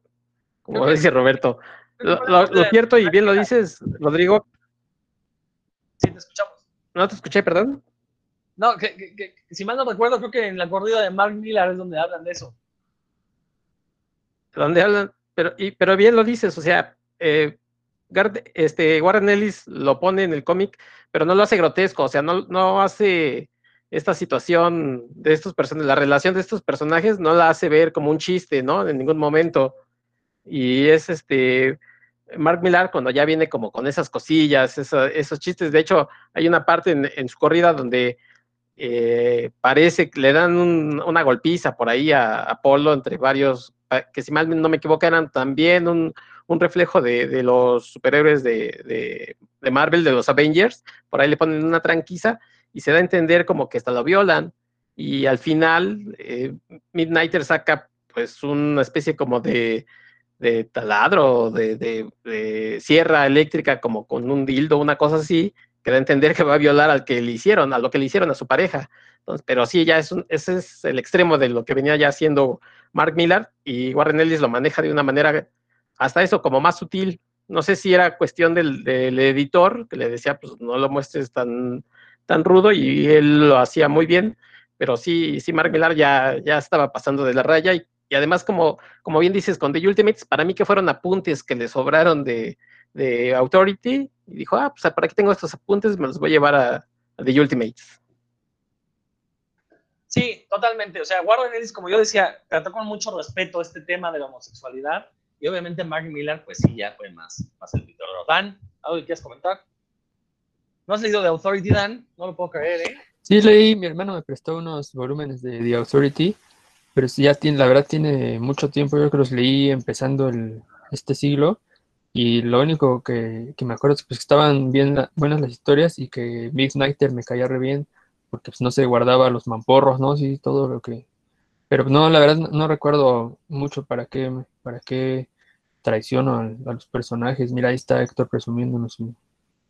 como dice Roberto. Lo, cierto, y bien lo dices, Rodrigo. Sí, te escuchamos. No te escuché, perdón. No, que, si mal no recuerdo, creo que en la corrida de Mark Millar es donde hablan de eso. Donde hablan, pero, y, pero bien lo dices, o sea, eh, este, Warren Ellis lo pone en el cómic, pero no lo hace grotesco, o sea, no, no hace esta situación de estos personajes, la relación de estos personajes no la hace ver como un chiste, ¿no? En ningún momento. Y es este, Mark Millar cuando ya viene como con esas cosillas, esos chistes. De hecho, hay una parte en, su corrida donde eh, parece que le dan una golpiza por ahí a Apolo entre varios, que si mal no me equivoco eran también un, reflejo de, los superhéroes de, de, Marvel, de los Avengers. Por ahí le ponen una tranquiza y se da a entender como que hasta lo violan y al final eh, Midnighter saca pues una especie como de, de taladro, de, de, sierra eléctrica como con un dildo, una cosa así, que da a entender que va a violar al que le hicieron, a lo que le hicieron a su pareja. Entonces, pero sí, ya es ese es el extremo de lo que venía ya haciendo Mark Millar y Warren Ellis lo maneja de una manera hasta eso como más sutil. No sé si era cuestión del, del editor que le decía, pues no lo muestres tan tan rudo y él lo hacía muy bien, pero sí, sí, Mark Millar ya, ya estaba pasando de la raya y, además, como, como bien dices, con The Ultimates, para mí que fueron apuntes que le sobraron de, de Authority y dijo, ah, pues para qué tengo estos apuntes, me los voy a llevar a, The Ultimates. Sí, totalmente. O sea, Warren Ellis, como yo decía, trató con mucho respeto este tema de la homosexualidad y obviamente Mark Millar, pues sí, ya fue más, más el Víctor Dan, ¿algo que quieras comentar? ¿No has leído The Authority, Dan? No lo puedo creer, ¿eh? Sí, leí, mi hermano me prestó unos volúmenes de The Authority, pero sí, ya tiene, la verdad tiene mucho tiempo, yo creo que los leí empezando el, este siglo, y lo único que, me acuerdo es pues, que estaban bien buenas las historias y que Midnighter me caía re bien, porque pues, no se guardaba los mamporros, ¿no? Sí, todo lo que... Pero no, la verdad no, recuerdo mucho para qué, para qué traiciono a, a, los personajes. Mira, ahí está Héctor presumiéndonos su,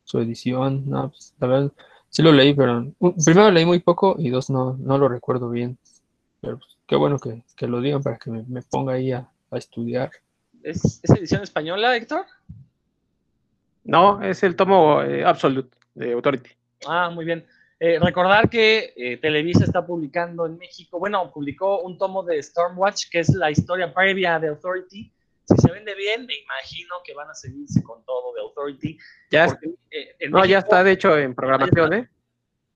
su edición. No, pues, la verdad, sí lo leí, pero primero leí muy poco y dos, no, no lo recuerdo bien. Pero pues, qué bueno que, lo digan para que me, ponga ahí a, estudiar. ¿Es, edición española, Héctor? No, es el tomo eh, Absolute de Authority. Ah, muy bien. Eh, recordar que eh, Televisa está publicando en México, bueno, publicó un tomo de Stormwatch, que es la historia previa de Authority, si se vende bien, me imagino que van a seguirse con todo de Authority. Ya, eh, no, ya está de hecho en programación, ¿eh?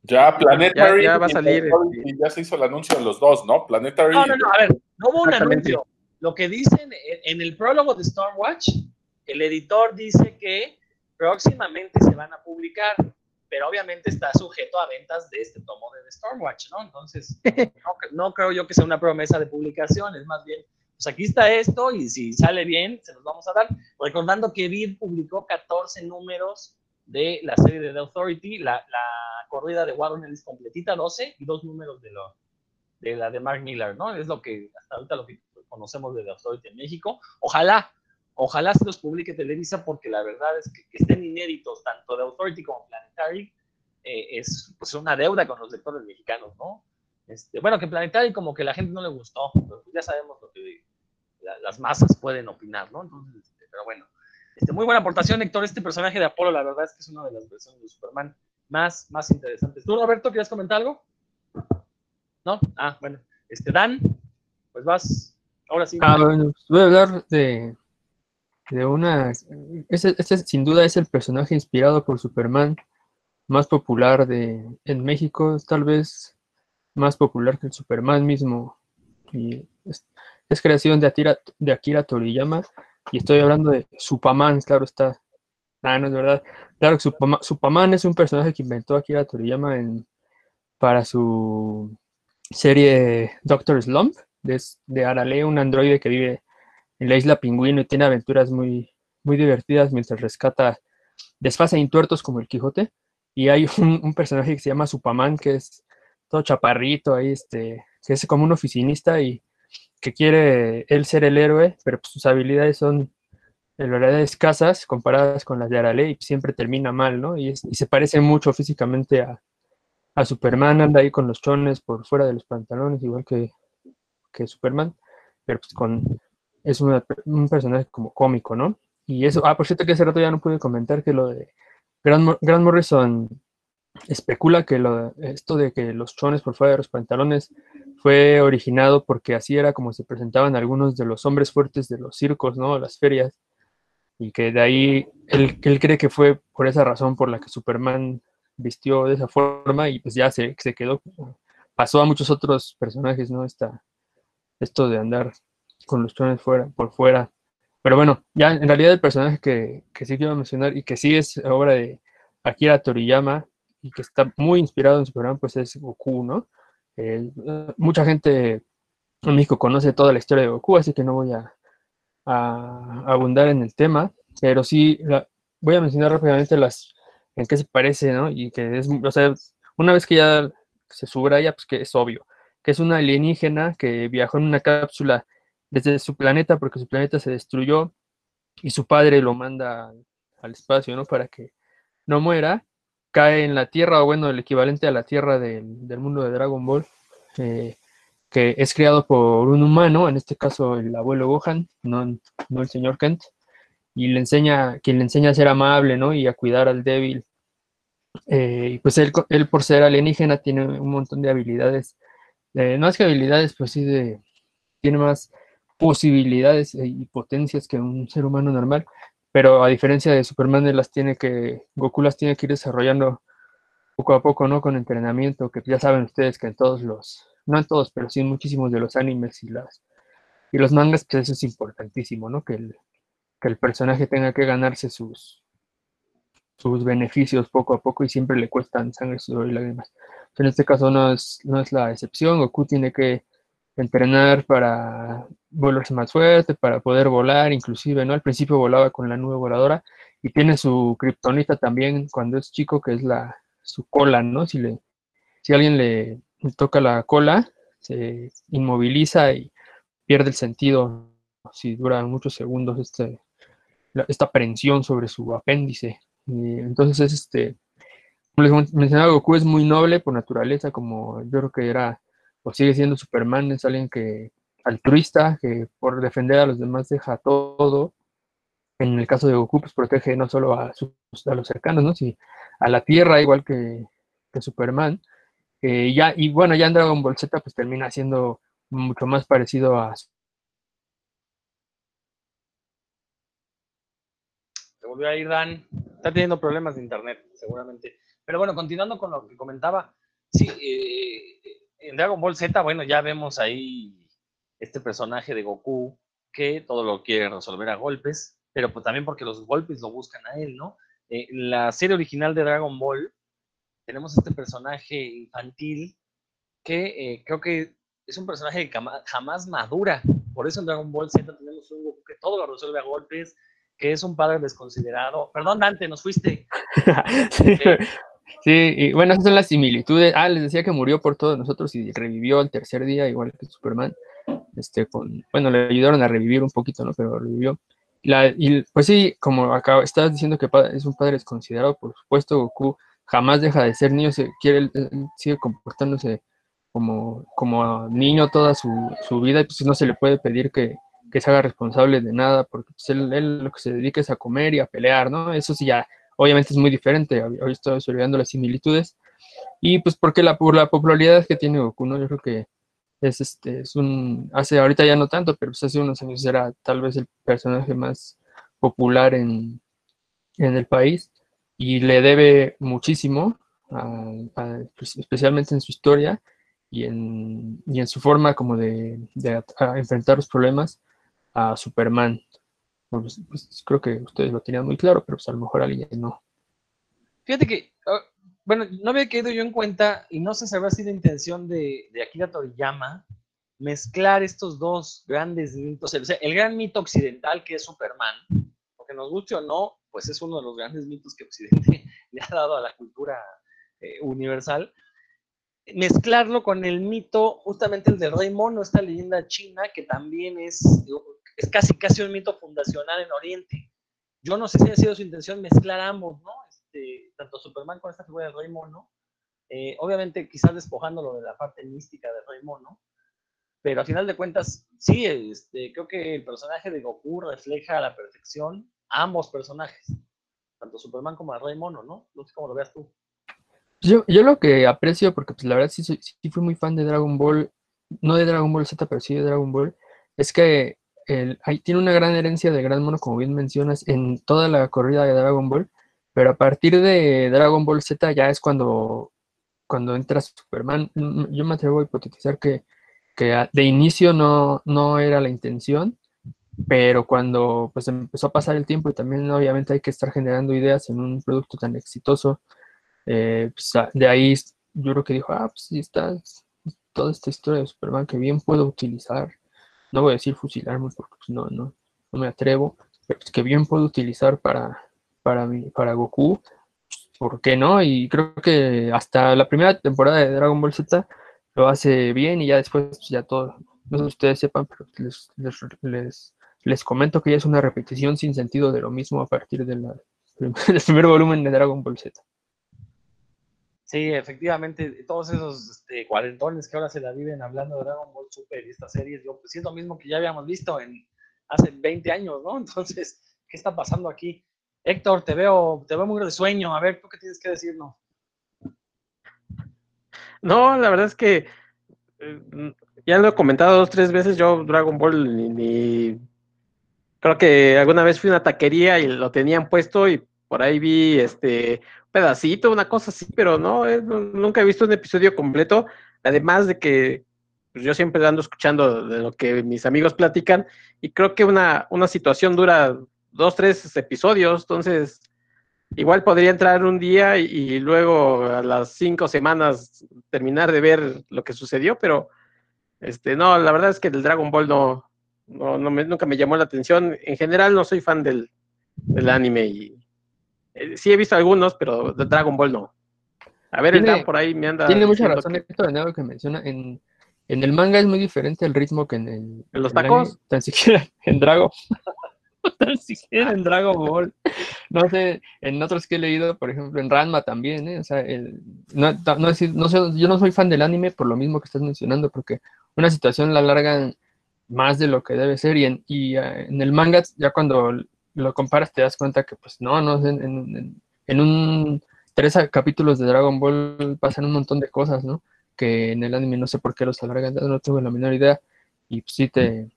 Ya, Planetary. Ya, va a salir. Y este. ya se hizo el anuncio en los dos, ¿no? Planetary. No, no, no, a ver, no hubo un anuncio. Lo que dicen en el prólogo de Stormwatch, el editor dice que próximamente se van a publicar, pero obviamente está sujeto a ventas de este tomo de Stormwatch, ¿no? Entonces, [LAUGHS] no, no creo yo que sea una promesa de publicación, es más bien pues aquí está esto y si sale bien, se los vamos a dar. Recordando que Vid publicó 14 números de la serie de The Authority, la, corrida de Warren Ellis completita, 12, y dos números de la de Mark Miller, ¿no? Es lo que hasta ahorita lo que conocemos de The Authority en México. Ojalá, ojalá se los publique Televisa, porque la verdad es que, que estén inéditos tanto The Authority como Planetary, eh, es pues, una deuda con los lectores mexicanos, ¿no? Este, bueno, que Planetary como que la gente no le gustó, pero pues ya sabemos lo que las masas pueden opinar, ¿no? Entonces, este, pero bueno. Este, muy buena aportación, Héctor. Este personaje de Apolo, la verdad es que es una de las versiones de Superman más, más interesantes. ¿Tú, Roberto, quieres comentar algo? ¿No? Ah, bueno. Este, Dan, pues vas. Ahora sí. Ah, bueno, pues voy a hablar de, de una. Este, sin duda es el personaje inspirado por Superman más popular de, en México, tal vez más popular que el Superman mismo. Y es, creación de Akira, de Akira Toriyama y estoy hablando de Superman, claro está. Ah, no es verdad. Claro que Superman, es un personaje que inventó Akira Toriyama en, para su serie Doctor Slump, de, de Arale, un androide que vive en la isla Pingüino y tiene aventuras muy, muy divertidas mientras rescata desfase intuertos como el Quijote. Y hay un, un, personaje que se llama Superman, que es todo chaparrito, ahí, este, que es como un oficinista y que quiere él ser el héroe, pero pues, sus habilidades son en realidad escasas comparadas con las de Arale y siempre termina mal, ¿no? Y, se parece mucho físicamente a, Superman, anda ahí con los chones por fuera de los pantalones, igual que, Superman, pero pues con, es un personaje como cómico, ¿no? Y eso, ah, por cierto que hace rato ya no pude comentar que lo de Grant Morrison especula que esto de que los chones por fuera de los pantalones fue originado porque así era como se presentaban algunos de los hombres fuertes de los circos, ¿no? Las ferias. Y que de ahí él, él cree que fue por esa razón por la que Superman vistió de esa forma y pues ya se, se quedó. Pasó a muchos otros personajes, ¿no? Esta, esto de andar con los chones fuera, por fuera. Pero bueno, ya en realidad el personaje que, que sí quiero mencionar y que sí es obra de Akira Toriyama, y que está muy inspirado en Superman, pues es Goku, ¿no? Mucha gente en México conoce toda la historia de Goku, así que no voy a, abundar en el tema, pero sí voy a mencionar rápidamente las en qué se parece, ¿no? Y que es, o sea, una vez que ya se subraya, pues que es obvio, que es una alienígena que viajó en una cápsula desde su planeta porque su planeta se destruyó y su padre lo manda al espacio, ¿no? Para que no muera cae en la Tierra, o bueno, el equivalente a la Tierra del, mundo de Dragon Ball, eh, que es creado por un humano, en este caso el abuelo Gohan, no, no el señor Kent, y le enseña, quien le enseña a ser amable, ¿no? Y a cuidar al débil. Eh, y pues él, él, por ser alienígena, tiene un montón de habilidades. Eh, no es que habilidades, pues sí, de, tiene más posibilidades y potencias que un ser humano normal pero a diferencia de Superman, las tiene que, Goku las tiene que ir desarrollando poco a poco, ¿no? Con entrenamiento, que ya saben ustedes que en todos los, no en todos, pero sí en muchísimos de los animes y las y los mangas, pues eso es importantísimo, ¿no? Que el, que el personaje tenga que ganarse sus, sus beneficios poco a poco y siempre le cuestan sangre, sudor y lágrimas. En este caso no es, no es la excepción, Goku tiene que entrenar para volverse más fuerte, para poder volar, inclusive, ¿no? Al principio volaba con la nube voladora y tiene su kriptonita también cuando es chico, que es la su cola, ¿no? Si le si alguien le, toca la cola, se inmoviliza y pierde el sentido si dura muchos segundos este, esta prensión sobre su apéndice. entonces es este, como les mencionaba, Goku es muy noble por naturaleza, como yo creo que era o sigue siendo Superman, es alguien que altruista, que por defender a los demás deja todo. En el caso de Goku, pues protege no solo a, sus, a los cercanos, ¿no? sino a la Tierra, igual que, Superman. Ya, y bueno, ya en Dragon Ball Z, pues termina siendo mucho más parecido a. Se volvió a ir Dan. Está teniendo problemas de internet, seguramente. Pero bueno, continuando con lo que comentaba, sí, eh, en Dragon Ball Z, bueno, ya vemos ahí este personaje de Goku que todo lo quiere resolver a golpes, pero pues también porque los golpes lo buscan a él, ¿no? Eh, en la serie original de Dragon Ball tenemos este personaje infantil que eh, creo que es un personaje que jamás madura. Por eso en Dragon Ball Z tenemos un Goku que todo lo resuelve a golpes, que es un padre desconsiderado. Perdón, Dante, nos fuiste. [LAUGHS] sí, sí, y bueno, esas son las similitudes. Ah, les decía que murió por todos nosotros y revivió al tercer día, igual que Superman. Este, con, bueno, le ayudaron a revivir un poquito, ¿no? Pero revivió. Y pues sí, como acá estabas diciendo que es un padre desconsiderado, por supuesto, Goku jamás deja de ser niño, se quiere, sigue comportándose como, como niño toda su, su, vida y pues no se le puede pedir que, que se haga responsable de nada, porque pues, él, lo que se dedica es a comer y a pelear, ¿no? Eso sí ya, obviamente es muy diferente, hoy estoy olvidando las similitudes, y pues porque la, por la popularidad que tiene Goku, ¿no? Yo creo que es, este, es un, hace ahorita ya no tanto, pero pues hace unos años era tal vez el personaje más popular en, en el país, y le debe muchísimo, pues, especialmente en su historia, y en, y en su forma como de, enfrentar los problemas a Superman. Pues, creo que ustedes lo tenían muy claro, pero a lo mejor alguien no. Fíjate que, ah, bueno, no había quedado yo en cuenta, y no sé si habrá sido intención de, Akira Toriyama, mezclar estos dos grandes mitos, el, el gran mito occidental que es Superman, porque nos guste o no, pues es uno de los grandes mitos que Occidente [LAUGHS] le ha dado a la cultura eh, universal, mezclarlo con el mito, justamente el del rey mono, esta leyenda china, que también es, es casi, casi un mito fundacional en Oriente. Yo no sé si ha sido su intención mezclar ambos, ¿no? Este, tanto Superman con esta figura del rey mono, eh, obviamente quizás despojándolo de la parte mística del rey mono, pero a final de cuentas, sí, este, creo que el personaje de Goku refleja a la perfección ambos personajes, tanto Superman como Rey Mono, ¿no? No sé cómo lo veas tú. Yo, yo lo que aprecio, porque pues la verdad sí, sí fui muy fan de Dragon Ball, no de Dragon Ball Z, pero sí de Dragon Ball, es que el, ahí tiene una gran herencia de Gran Mono, como bien mencionas, en toda la corrida de Dragon Ball, pero a partir de Dragon Ball Z ya es cuando, cuando entra Superman. Yo me atrevo a hipotetizar que, que de inicio no, no era la intención, pero cuando pues empezó a pasar el tiempo y también obviamente hay que estar generando ideas en un producto tan exitoso, eh, pues, de ahí yo creo que dijo, ah, pues sí está toda esta historia de Superman que bien puedo utilizar, no voy a decir fusilarme porque pues, no, no, no me atrevo, pero que bien puedo utilizar para, para, mi, para Goku, ¿por qué no? Y creo que hasta la primera temporada de Dragon Ball Z lo hace bien y ya después pues, ya todo, no sé si ustedes sepan, pero les, les les comento que ya es una repetición sin sentido de lo mismo a partir [LAUGHS] del primer volumen de Dragon Ball Z. Sí, efectivamente, todos esos este, cuarentones que ahora se la viven hablando de Dragon Ball Super y estas series, yo pues, es lo mismo que ya habíamos visto en hace 20 años, ¿no? [LAUGHS] Entonces, ¿qué está pasando aquí? Héctor, te veo, te veo muy de sueño. A ver, ¿tú qué tienes que decirnos? No, la verdad es que eh, ya lo he comentado dos, tres veces, yo Dragon Ball ni creo que alguna vez fui a una taquería y lo tenían puesto y por ahí vi este pedacito, una cosa así, pero no, eh, nunca he visto un episodio completo, además de que pues, yo siempre ando escuchando de lo que mis amigos platican y creo que una, una situación dura dos, tres episodios, entonces igual podría entrar un día y, luego a las cinco semanas terminar de ver lo que sucedió, pero este no, la verdad es que el Dragon Ball no, no, no me, nunca me llamó la atención. En general no soy fan del, del anime y eh, sí he visto algunos, pero de Dragon Ball no. A ver, el por ahí me anda. Tiene mucha razón esto de que menciona. En, en, el manga es muy diferente el ritmo que en el. ¿En los tacos? tan siquiera [LAUGHS] en Dragon. Tan siquiera en Dragon Ball. No sé, en otros que he leído, por ejemplo, en Ranma también, ¿eh? O sea, el, no, no, no, yo no soy fan del anime por lo mismo que estás mencionando, porque una situación la largan más de lo que debe ser. Y en, y, eh, en el manga, ya cuando lo comparas, te das cuenta que, pues, no, no, en, en, en un tres capítulos de Dragon Ball pasan un montón de cosas, ¿no? Que en el anime no sé por qué los alargan, no tengo la menor idea. Y pues sí te.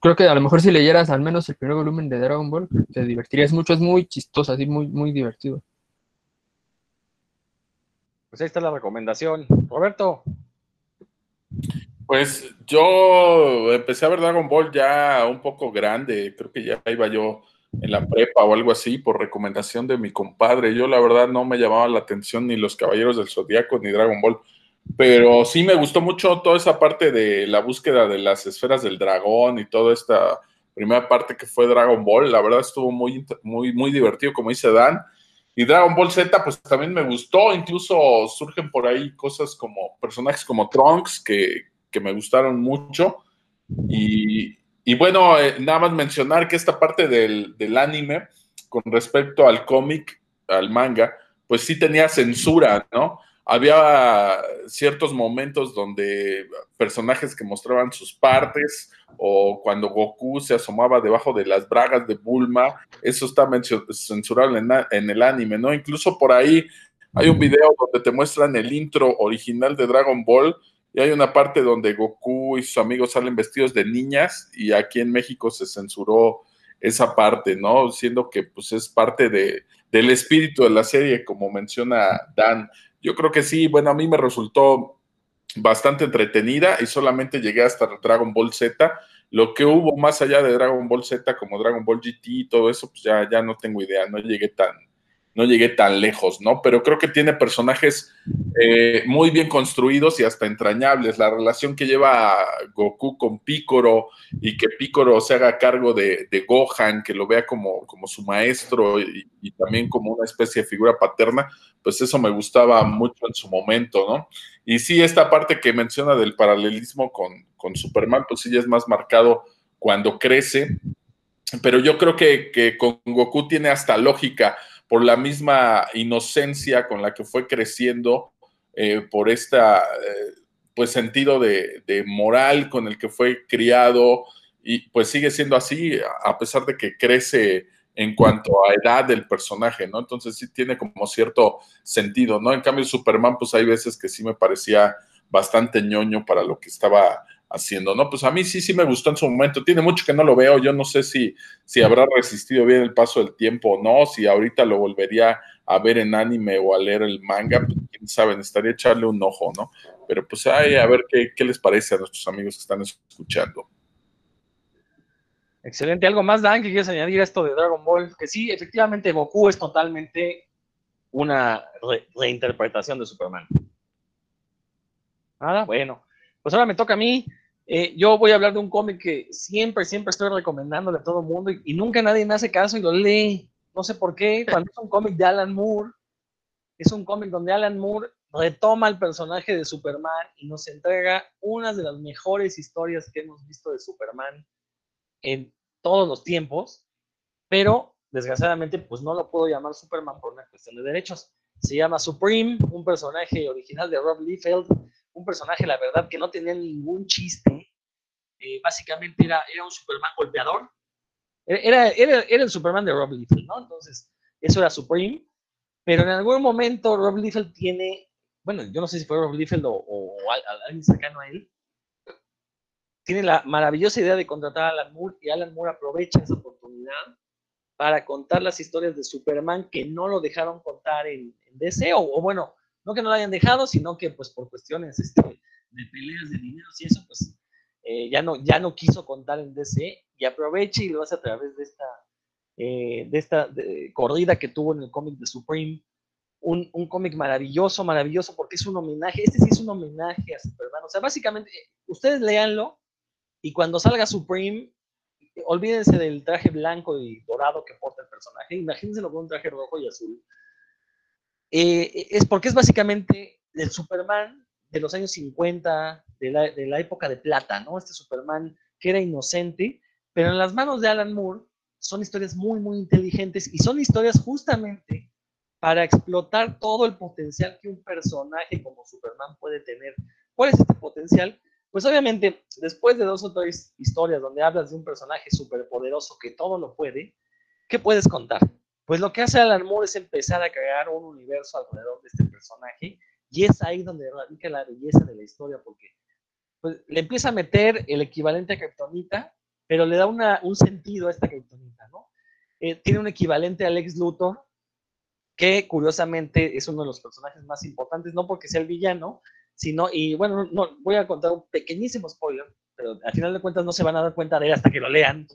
Creo que a lo mejor si leyeras al menos el primer volumen de Dragon Ball, te divertirías mucho, es muy chistoso, así muy, muy divertido. Pues ahí está la recomendación. Roberto. Pues yo empecé a ver Dragon Ball ya un poco grande, creo que ya iba yo en la prepa o algo así por recomendación de mi compadre. Yo la verdad no me llamaba la atención ni los Caballeros del Zodíaco ni Dragon Ball. Pero sí me gustó mucho toda esa parte de la búsqueda de las esferas del dragón y toda esta primera parte que fue Dragon Ball. La verdad estuvo muy, muy, muy divertido, como dice Dan. Y Dragon Ball Z, pues también me gustó. Incluso surgen por ahí cosas como personajes como Trunks que, que me gustaron mucho. Y, y bueno, eh, nada más mencionar que esta parte del, del anime, con respecto al cómic, al manga, pues sí tenía censura, ¿no? Había ciertos momentos donde personajes que mostraban sus partes o cuando Goku se asomaba debajo de las bragas de Bulma, eso está censurado en, el anime, ¿no? Incluso por ahí hay un video donde te muestran el intro original de Dragon Ball y hay una parte donde Goku y sus amigos salen vestidos de niñas y aquí en México se censuró esa parte, ¿no? Siendo que pues es parte de, del espíritu de la serie, como menciona Dan. Yo creo que sí, bueno, a mí me resultó bastante entretenida y solamente llegué hasta Dragon Ball Z. Lo que hubo más allá de Dragon Ball Z, como Dragon Ball GT y todo eso, pues ya, ya no tengo idea, no llegué tan, no llegué tan lejos, ¿no? Pero creo que tiene personajes eh, muy bien construidos y hasta entrañables. La relación que lleva Goku con Picoro y que Picoro se haga cargo de, Gohan, que lo vea como, como su maestro y, y, también como una especie de figura paterna, pues eso me gustaba mucho en su momento, ¿no? Y sí, esta parte que menciona del paralelismo con, con Superman, pues sí ya es más marcado cuando crece. Pero yo creo que, que con Goku tiene hasta lógica por la misma inocencia con la que fue creciendo, eh, por este pues sentido de, moral con el que fue criado y pues sigue siendo así a pesar de que crece en cuanto a edad del personaje, ¿no? Entonces sí tiene como cierto sentido, ¿no? En cambio Superman pues hay veces que sí me parecía bastante ñoño para lo que estaba haciendo, ¿no? Pues a mí sí, sí me gustó en su momento. Tiene mucho que no lo veo. Yo no sé si, si habrá resistido bien el paso del tiempo o no, si ahorita lo volvería a ver en anime o a leer el manga, pues quién sabe, necesitaría echarle un ojo, ¿no? Pero pues ay, a ver qué, qué les parece a nuestros amigos que están escuchando. Excelente. ¿Algo más, Dan, que quieres añadir a esto de Dragon Ball? Que sí, efectivamente, Goku es totalmente una reinterpretación de Superman. Nada, bueno. Pues ahora me toca a mí. Eh, yo voy a hablar de un cómic que siempre, siempre estoy recomendándole a todo el mundo y, nunca nadie me hace caso y lo lee. No sé por qué. Cuando es un cómic de Alan Moore, es un cómic donde Alan Moore retoma el personaje de Superman y nos entrega una de las mejores historias que hemos visto de Superman en todos los tiempos, pero desgraciadamente pues no lo puedo llamar Superman por una cuestión de derechos. Se llama Supreme, un personaje original de Rob Liefeld, un personaje, la verdad, que no tenía ningún chiste. Eh, básicamente era, era un Superman golpeador. Era, era, era el Superman de Rob Liefeld, ¿no? Entonces, eso era Supreme. Pero en algún momento Rob Liefeld tiene, bueno, yo no sé si fue Rob Liefeld o, o, alguien cercano a él, tiene la maravillosa idea de contratar a Alan Moore y Alan Moore aprovecha esa oportunidad para contar las historias de Superman que no lo dejaron contar en, en DC, o, o, bueno, no que no lo hayan dejado, sino que pues por cuestiones este, de peleas de dinero y eso, pues eh, ya, no, ya no quiso contar en DC y aprovecha y lo hace a través de esta, eh, de esta corrida que tuvo en el cómic de Supreme. Un, un cómic maravilloso, maravilloso, porque es un homenaje, este sí es un homenaje a Superman. O sea, básicamente, ustedes léanlo y cuando salga Supreme, olvídense del traje blanco y dorado que porta el personaje, imagínenselo con un traje rojo y azul eh, es porque es básicamente el Superman de los años 50, de la, época de plata, ¿no? Este Superman que era inocente, pero en las manos de Alan Moore son historias muy, muy inteligentes y son historias justamente para explotar todo el potencial que un personaje como Superman puede tener. ¿Cuál es este potencial? Pues obviamente, después de dos o tres historias donde hablas de un personaje superpoderoso que todo lo puede, ¿qué puedes contar? Pues lo que hace Alan Moore es empezar a crear un universo alrededor de este personaje y es ahí donde radica la belleza de la historia porque pues, le empieza a meter el equivalente a Kryptonita, pero le da una, un sentido a esta Kryptonita, ¿no? Eh, tiene un equivalente a Lex Luthor, que curiosamente es uno de los personajes más importantes, no porque sea el villano, sino, y bueno, no, voy a contar un pequeñísimo spoiler, pero al final de cuentas no se van a dar cuenta de él hasta que lo lean,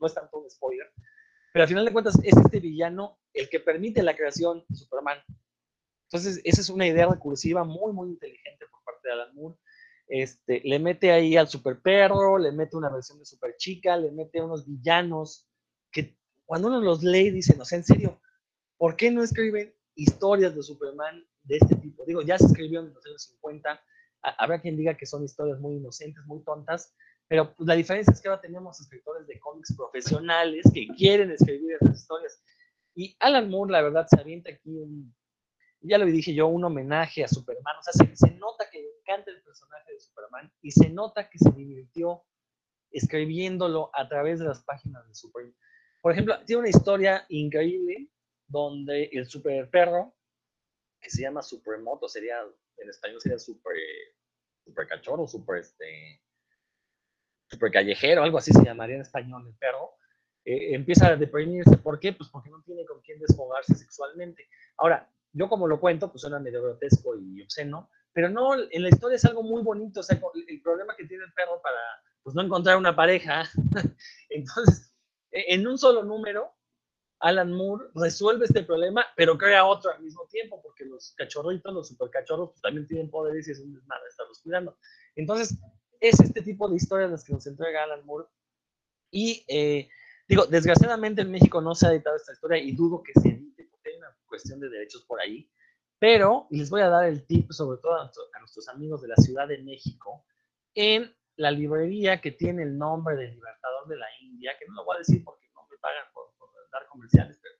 no, es tanto un spoiler. Pero al final de cuentas es este villano el que permite la creación de Superman. Entonces, esa es una idea recursiva muy, muy inteligente por parte de Alan Moore. Este, le mete ahí al super perro, le mete una versión de super chica, le mete unos villanos que cuando uno los lee dicen, o sea, en serio, ¿por qué no escriben historias de Superman de este tipo? Digo, ya se escribió en los años 50, habrá quien diga que son historias muy inocentes, muy tontas, pero pues, la diferencia es que ahora tenemos escritores de cómics profesionales que quieren escribir esas historias. Y Alan Moore, la verdad, se avienta aquí un, ya lo dije yo, un homenaje a Superman. O sea, se, nota que le encanta el personaje de Superman y se nota que se divirtió escribiéndolo a través de las páginas de Superman. Por ejemplo, tiene una historia increíble donde el super perro, que se llama Supermoto, sería, en español sería super, super cachorro, super, este, super callejero, algo así se llamaría en español el perro, eh, empieza a deprimirse. ¿Por qué? Pues porque no tiene con quién desfogarse sexualmente. Ahora, yo como lo cuento, pues suena medio grotesco y obsceno, pero no, en la historia es algo muy bonito, o sea, el problema que tiene el perro para, pues no encontrar una pareja, [LAUGHS] entonces, e, en un solo número, Alan Moore resuelve este problema, pero crea otro al mismo tiempo, porque los cachorritos, los supercachorros, pues también tienen poderes y es un desmadre estarlos cuidando. Entonces, es este tipo de historias las que nos entrega Alan Moore. Y eh, digo, desgraciadamente en México no se ha editado esta historia y dudo que se cuestión de derechos por ahí. Pero, les voy a dar el tip, sobre todo a, nuestros amigos de la Ciudad de México, en la librería que tiene el nombre del Libertador de la India, que no lo voy a decir porque no me pagan por, dar comerciales, pero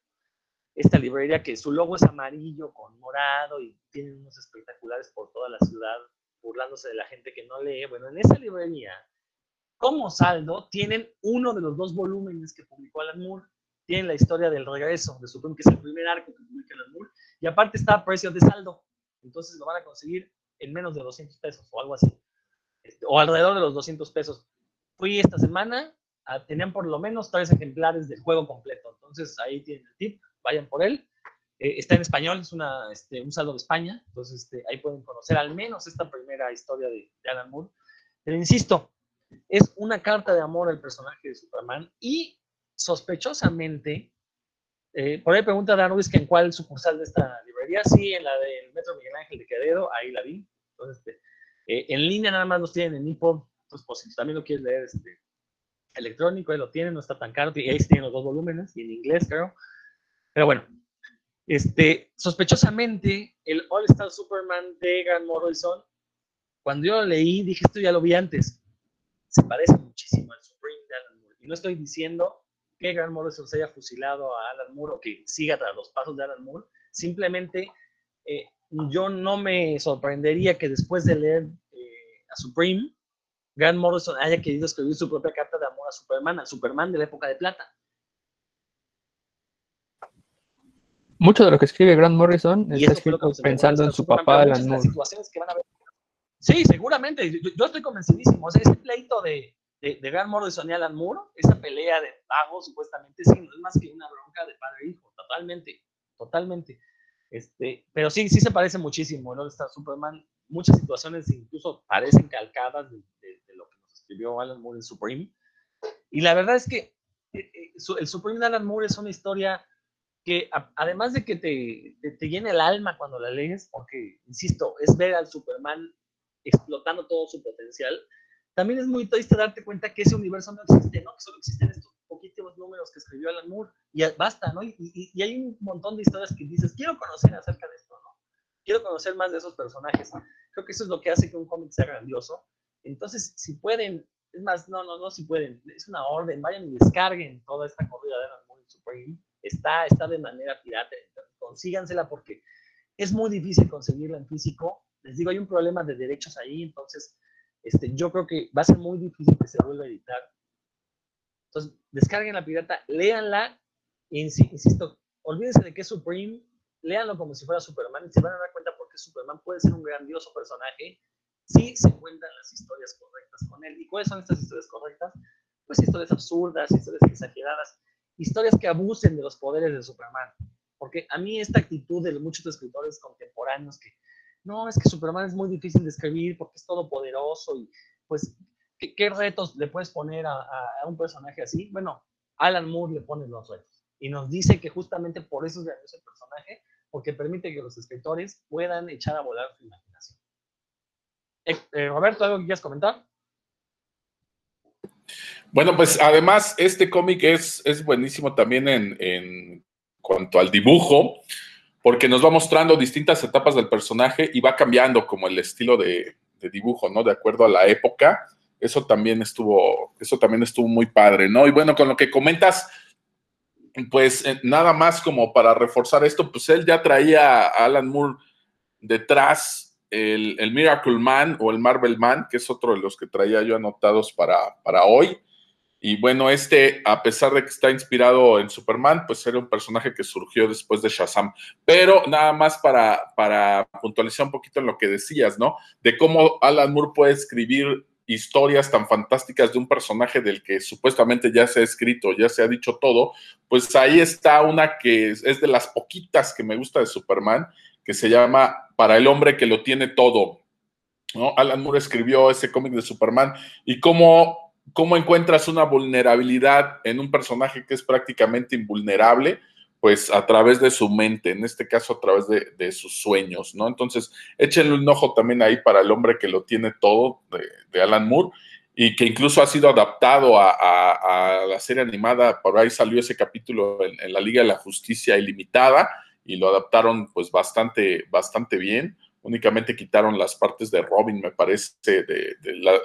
esta librería que su logo es amarillo con morado y tiene unos espectaculares por toda la ciudad, burlándose de la gente que no lee. Bueno, en esa librería, como saldo, tienen uno de los dos volúmenes que publicó Alan Moore tienen la historia del regreso de Supreme, que es el primer arco que publica el Moore, y aparte está a precio de saldo, entonces lo van a conseguir en menos de 200 pesos o algo así, este, o alrededor de los 200 pesos. Fui esta semana, a, tenían por lo menos tres ejemplares del juego completo, entonces ahí tienen el tip, vayan por él. Eh, está en español, es una, este, un saldo de España, entonces este, ahí pueden conocer al menos esta primera historia de, Alan Moore. Pero insisto, es una carta de amor al personaje de Superman y sospechosamente, eh, por ahí pregunta Dan Ruiz que en cuál sucursal de esta librería. Sí, en la del Metro Miguel Ángel de Quevedo, ahí la vi. Entonces, este, eh, en línea nada más los tienen en EPUB. Entonces, pues, también lo quieres leer electrónico, ahí lo tienen, no está tan caro. Y ahí tienen los dos volúmenes, y en inglés, creo. Pero bueno, este, sospechosamente, el All Star Superman de Grant Morrison, cuando yo lo leí, dije, esto ya lo vi antes. Se parece muchísimo al Supreme de Alan Moore. Y no estoy diciendo que Grant Morrison se haya fusilado a Alan Moore o que siga tras los pasos de Alan Moore. Simplemente eh, yo no me sorprendería que después de leer eh, a Supreme, Grant Morrison haya querido escribir su propia carta de amor a Superman, al Superman de la época de plata. Mucho de lo que escribe Grant Morrison está escrito pensando en su papá, Alan Moore. Sí, seguramente. Yo, estoy convencidísimo. O sea, ese pleito de, de, de Grant Morrison y Alan Moore, esa pelea de pagos supuestamente, sí, no es más que una bronca de padre e hijo, totalmente, totalmente. Este, pero sí, sí se parece muchísimo, ¿no? Está Superman, muchas situaciones incluso parecen calcadas de, lo que nos escribió Alan Moore en Supreme. Y la verdad es que eh, eh, el Supreme de Alan Moore es una historia que además de que te, te, llena el alma cuando la lees, porque, insisto, es ver al Superman explotando todo su potencial, también es muy triste darte cuenta que ese universo no existe, ¿no? Que solo existen estos poquitos números que escribió Alan Moore y basta, ¿no? Y, y, hay un montón de historias que dices, quiero conocer acerca de esto, ¿no? Quiero conocer más de esos personajes. Creo que eso es lo que hace que un cómic sea grandioso. Entonces, si pueden, es más, no, no, no, si pueden, es una orden, vayan y descarguen toda esta corrida de Alan Moore Supreme. Está, está de manera pirata, consígansela porque es muy difícil conseguirla en físico. Les digo, hay un problema de derechos ahí, entonces este, yo creo que va a ser muy difícil que se vuelva a editar. Entonces, descarguen la pirata, léanla, insisto, olvídense de que es Supreme, léanlo como si fuera Superman y se van a dar cuenta por qué Superman puede ser un grandioso personaje si se cuentan las historias correctas con él. ¿Y cuáles son estas historias correctas? Pues historias absurdas, historias exageradas, historias que abusen de los poderes de Superman. Porque a mí esta actitud de muchos escritores contemporáneos que no, es que Superman es muy difícil de escribir porque es todopoderoso y pues, ¿qué, retos le puedes poner a, un personaje así? Bueno, Alan Moore le pone los retos y nos dice que justamente por eso es grandioso el personaje, porque permite que los escritores puedan echar a volar su imaginación. Eh, Roberto, ¿algo que quieras comentar? Bueno, pues además este cómic es, es buenísimo también en, en cuanto al dibujo, porque nos va mostrando distintas etapas del personaje y va cambiando como el estilo de, dibujo, ¿no? De acuerdo a la época. Eso también estuvo, eso también estuvo muy padre, ¿no? Y bueno, con lo que comentas, pues eh, nada más como para reforzar esto, pues él ya traía a Alan Moore detrás el, el, Miracle Man o el Marvel Man, que es otro de los que traía yo anotados para, para hoy. Y bueno, este, a pesar de que está inspirado en Superman, pues era un personaje que surgió después de Shazam. Pero nada más para, para puntualizar un poquito en lo que decías, ¿no? De cómo Alan Moore puede escribir historias tan fantásticas de un personaje del que supuestamente ya se ha escrito, ya se ha dicho todo, pues ahí está una que es, de las poquitas que me gusta de Superman, que se llama Para el hombre que lo tiene todo. ¿no? Alan Moore escribió ese cómic de Superman y cómo, cómo encuentras una vulnerabilidad en un personaje que es prácticamente invulnerable, pues a través de su mente, en este caso a través de, sus sueños, ¿no? Entonces, échenle un ojo también ahí para el hombre que lo tiene todo, de, Alan Moore, y que incluso ha sido adaptado a, la serie animada, por ahí salió ese capítulo en, la Liga de la Justicia Ilimitada, y lo adaptaron pues bastante, bastante bien únicamente quitaron las partes de Robin, me parece, de,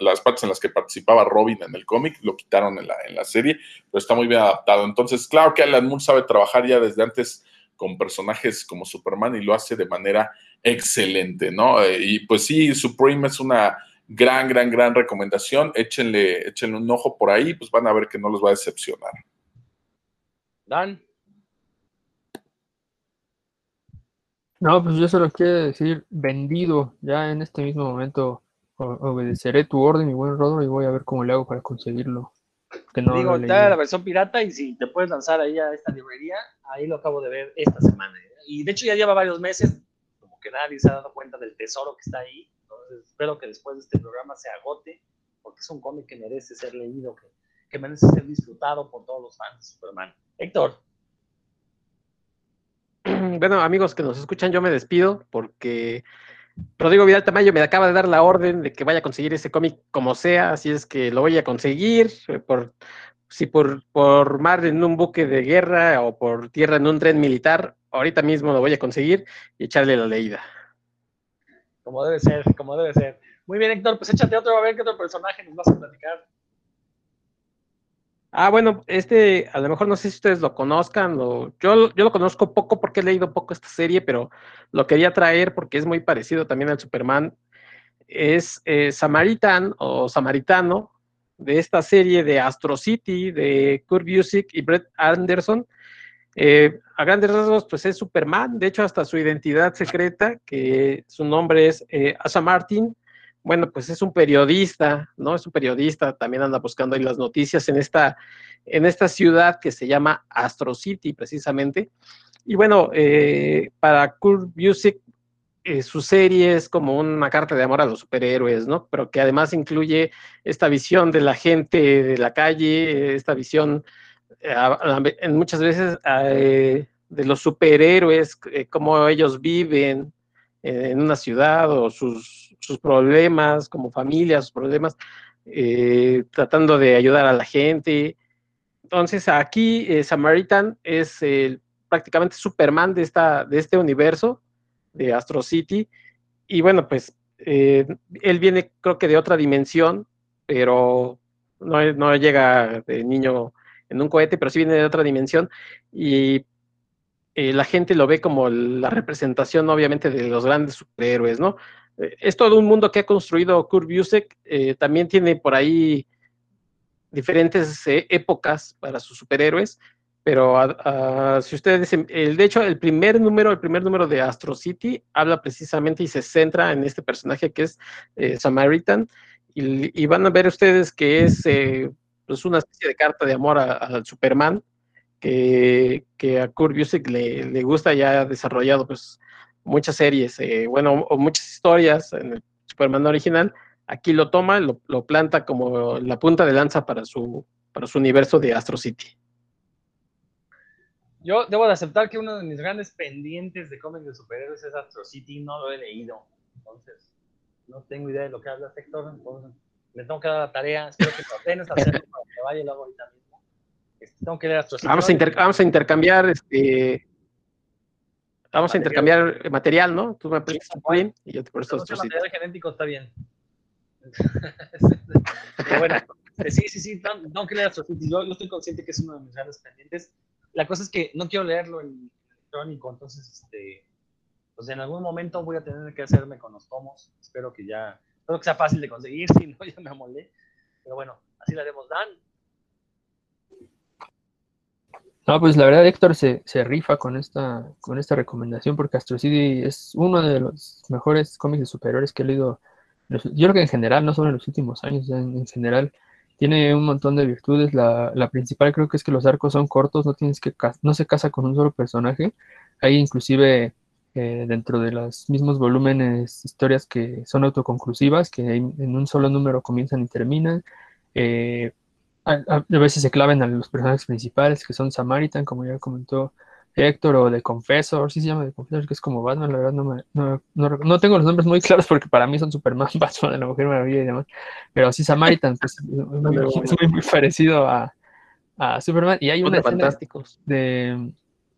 las partes en las que participaba Robin en el cómic, lo quitaron en la, en la serie, pero está muy bien adaptado. Entonces, claro que Alan Moore sabe trabajar ya desde antes con personajes como Superman y lo hace de manera excelente, ¿no? Eh, y pues sí, Supreme es una gran, gran, gran recomendación. Échenle, échenle un ojo por ahí, pues van a ver que no los va a decepcionar. Dan. No, pues yo solo quiero decir vendido. Ya en este mismo momento obedeceré tu orden, mi buen Rodro, y voy a ver cómo le hago para conseguirlo. Que no Digo, está la versión pirata y si te puedes lanzar ahí a esta librería, ahí lo acabo de ver esta semana. Y de hecho ya lleva varios meses, como que nadie se ha dado cuenta del tesoro que está ahí. Entonces espero que después de este programa se agote, porque es un cómic que merece ser leído, que, que merece ser disfrutado por todos los fans de Superman. Héctor. [CLEARS THROAT] bueno, amigos que nos escuchan, yo me despido porque Rodrigo Vidal Tamayo me acaba de dar la orden de que vaya a conseguir ese cómic como sea, así es que lo voy a conseguir, eh, por, si por, por mar en un buque de guerra o por tierra en un tren militar, ahorita mismo lo voy a conseguir y echarle la leída. Como debe ser, como debe ser. Muy bien, Héctor, pues échate otro, a ver qué otro personaje nos vas a platicar. Ah, bueno, este, a lo mejor no sé si ustedes lo conozcan, o, yo, yo lo conozco poco porque he leído poco esta serie, pero lo quería traer porque es muy parecido también al Superman. Es eh, Samaritan o Samaritano de esta serie de Astro City de Kurt Busiek y Brett Anderson. Eh, a grandes rasgos, pues es Superman, de hecho, hasta su identidad secreta, que su nombre es eh, Asa Martin, bueno, pues es un periodista, ¿no? Es un periodista, también anda buscando ahí las noticias en esta, en esta ciudad que se llama Astro City, precisamente. Y bueno, eh, para Kurt Busiek, eh, su serie es como una carta de amor a los superhéroes, ¿no? Pero que además incluye esta visión de la gente de la calle, esta visión eh, en muchas veces de los superhéroes, cómo ellos viven en una ciudad o sus sus problemas como familia, sus problemas, eh, tratando de ayudar a la gente. Entonces aquí eh, Samaritan es prácticamente Superman de, esta, de este universo de Astro City. Y bueno, pues eh, él viene creo que de otra dimensión, pero no, no llega de niño en un cohete, pero sí viene de otra dimensión. Y la gente lo ve como la representación, obviamente, de los grandes superhéroes, ¿no? Eh, es todo un mundo que ha construido Kurt Busiek. Eh, también tiene por ahí diferentes eh, épocas para sus superhéroes, pero si ustedes, el, de hecho, el primer número, el primer número de Astro City habla precisamente y se centra en este personaje que es Samaritan, y, van a ver ustedes que es pues una especie de carta de amor al Superman, que, a Kurt Busiek le, le gusta ya desarrollado pues muchas series, eh, bueno, o muchas historias en el Superman original, aquí lo toma, lo, planta como la punta de lanza para su, para su universo de Astro City. Yo debo de aceptar que uno de mis grandes pendientes de cómics de superhéroes es Astro City, no lo he leído. Entonces, no tengo idea de lo que habla Héctor, entonces me tengo que dar la tarea, espero que lo apenas hacerlo para que vaya y lo hago ahorita mismo. Este, tengo que leer Astro City. Vamos a, vamos a intercambiar este. Vamos a intercambiar material, ¿no? Tú me prestas tal tu y yo te presto City. material genético está bien. [LAUGHS] Pero bueno, eh, sí, sí, sí, tengo tengo que leer Astro City. Yo, yo estoy consciente que es uno de mis grandes pendientes. La cosa es que no quiero leerlo en electrónico, entonces, este, pues en algún momento voy a tener que hacerme con los tomos. Espero que ya, espero que sea fácil de conseguir, [LAUGHS] si no, ya me amolé. Pero bueno, así lo haremos. Dan, No, pues la verdad Héctor se, se rifa con esta, con esta recomendación porque Astro City es uno de los mejores cómics de superhéroes que he leído. Yo creo que en general, no solo en los últimos años, en, en general, tiene un montón de virtudes. La, la principal creo que es que los arcos son cortos, no tienes que no se casa con un solo personaje. Hay inclusive eh, dentro de los mismos volúmenes historias que son autoconclusivas, que en un solo número comienzan y terminan. Eh, a, veces se claven a los personajes principales, que son Samaritan, como ya comentó Héctor, o The Confessor, sí se llama The Confessor, que es como Batman, la verdad no, me- no, no, no tengo los nombres muy [LAUGHS] claros porque para mí son Superman, [LAUGHS] Batman, la Mujer Maravilla y demás, pero sí Samaritan, pues es muy, muy, parecido a, a Superman, y hay una fantásticos. de,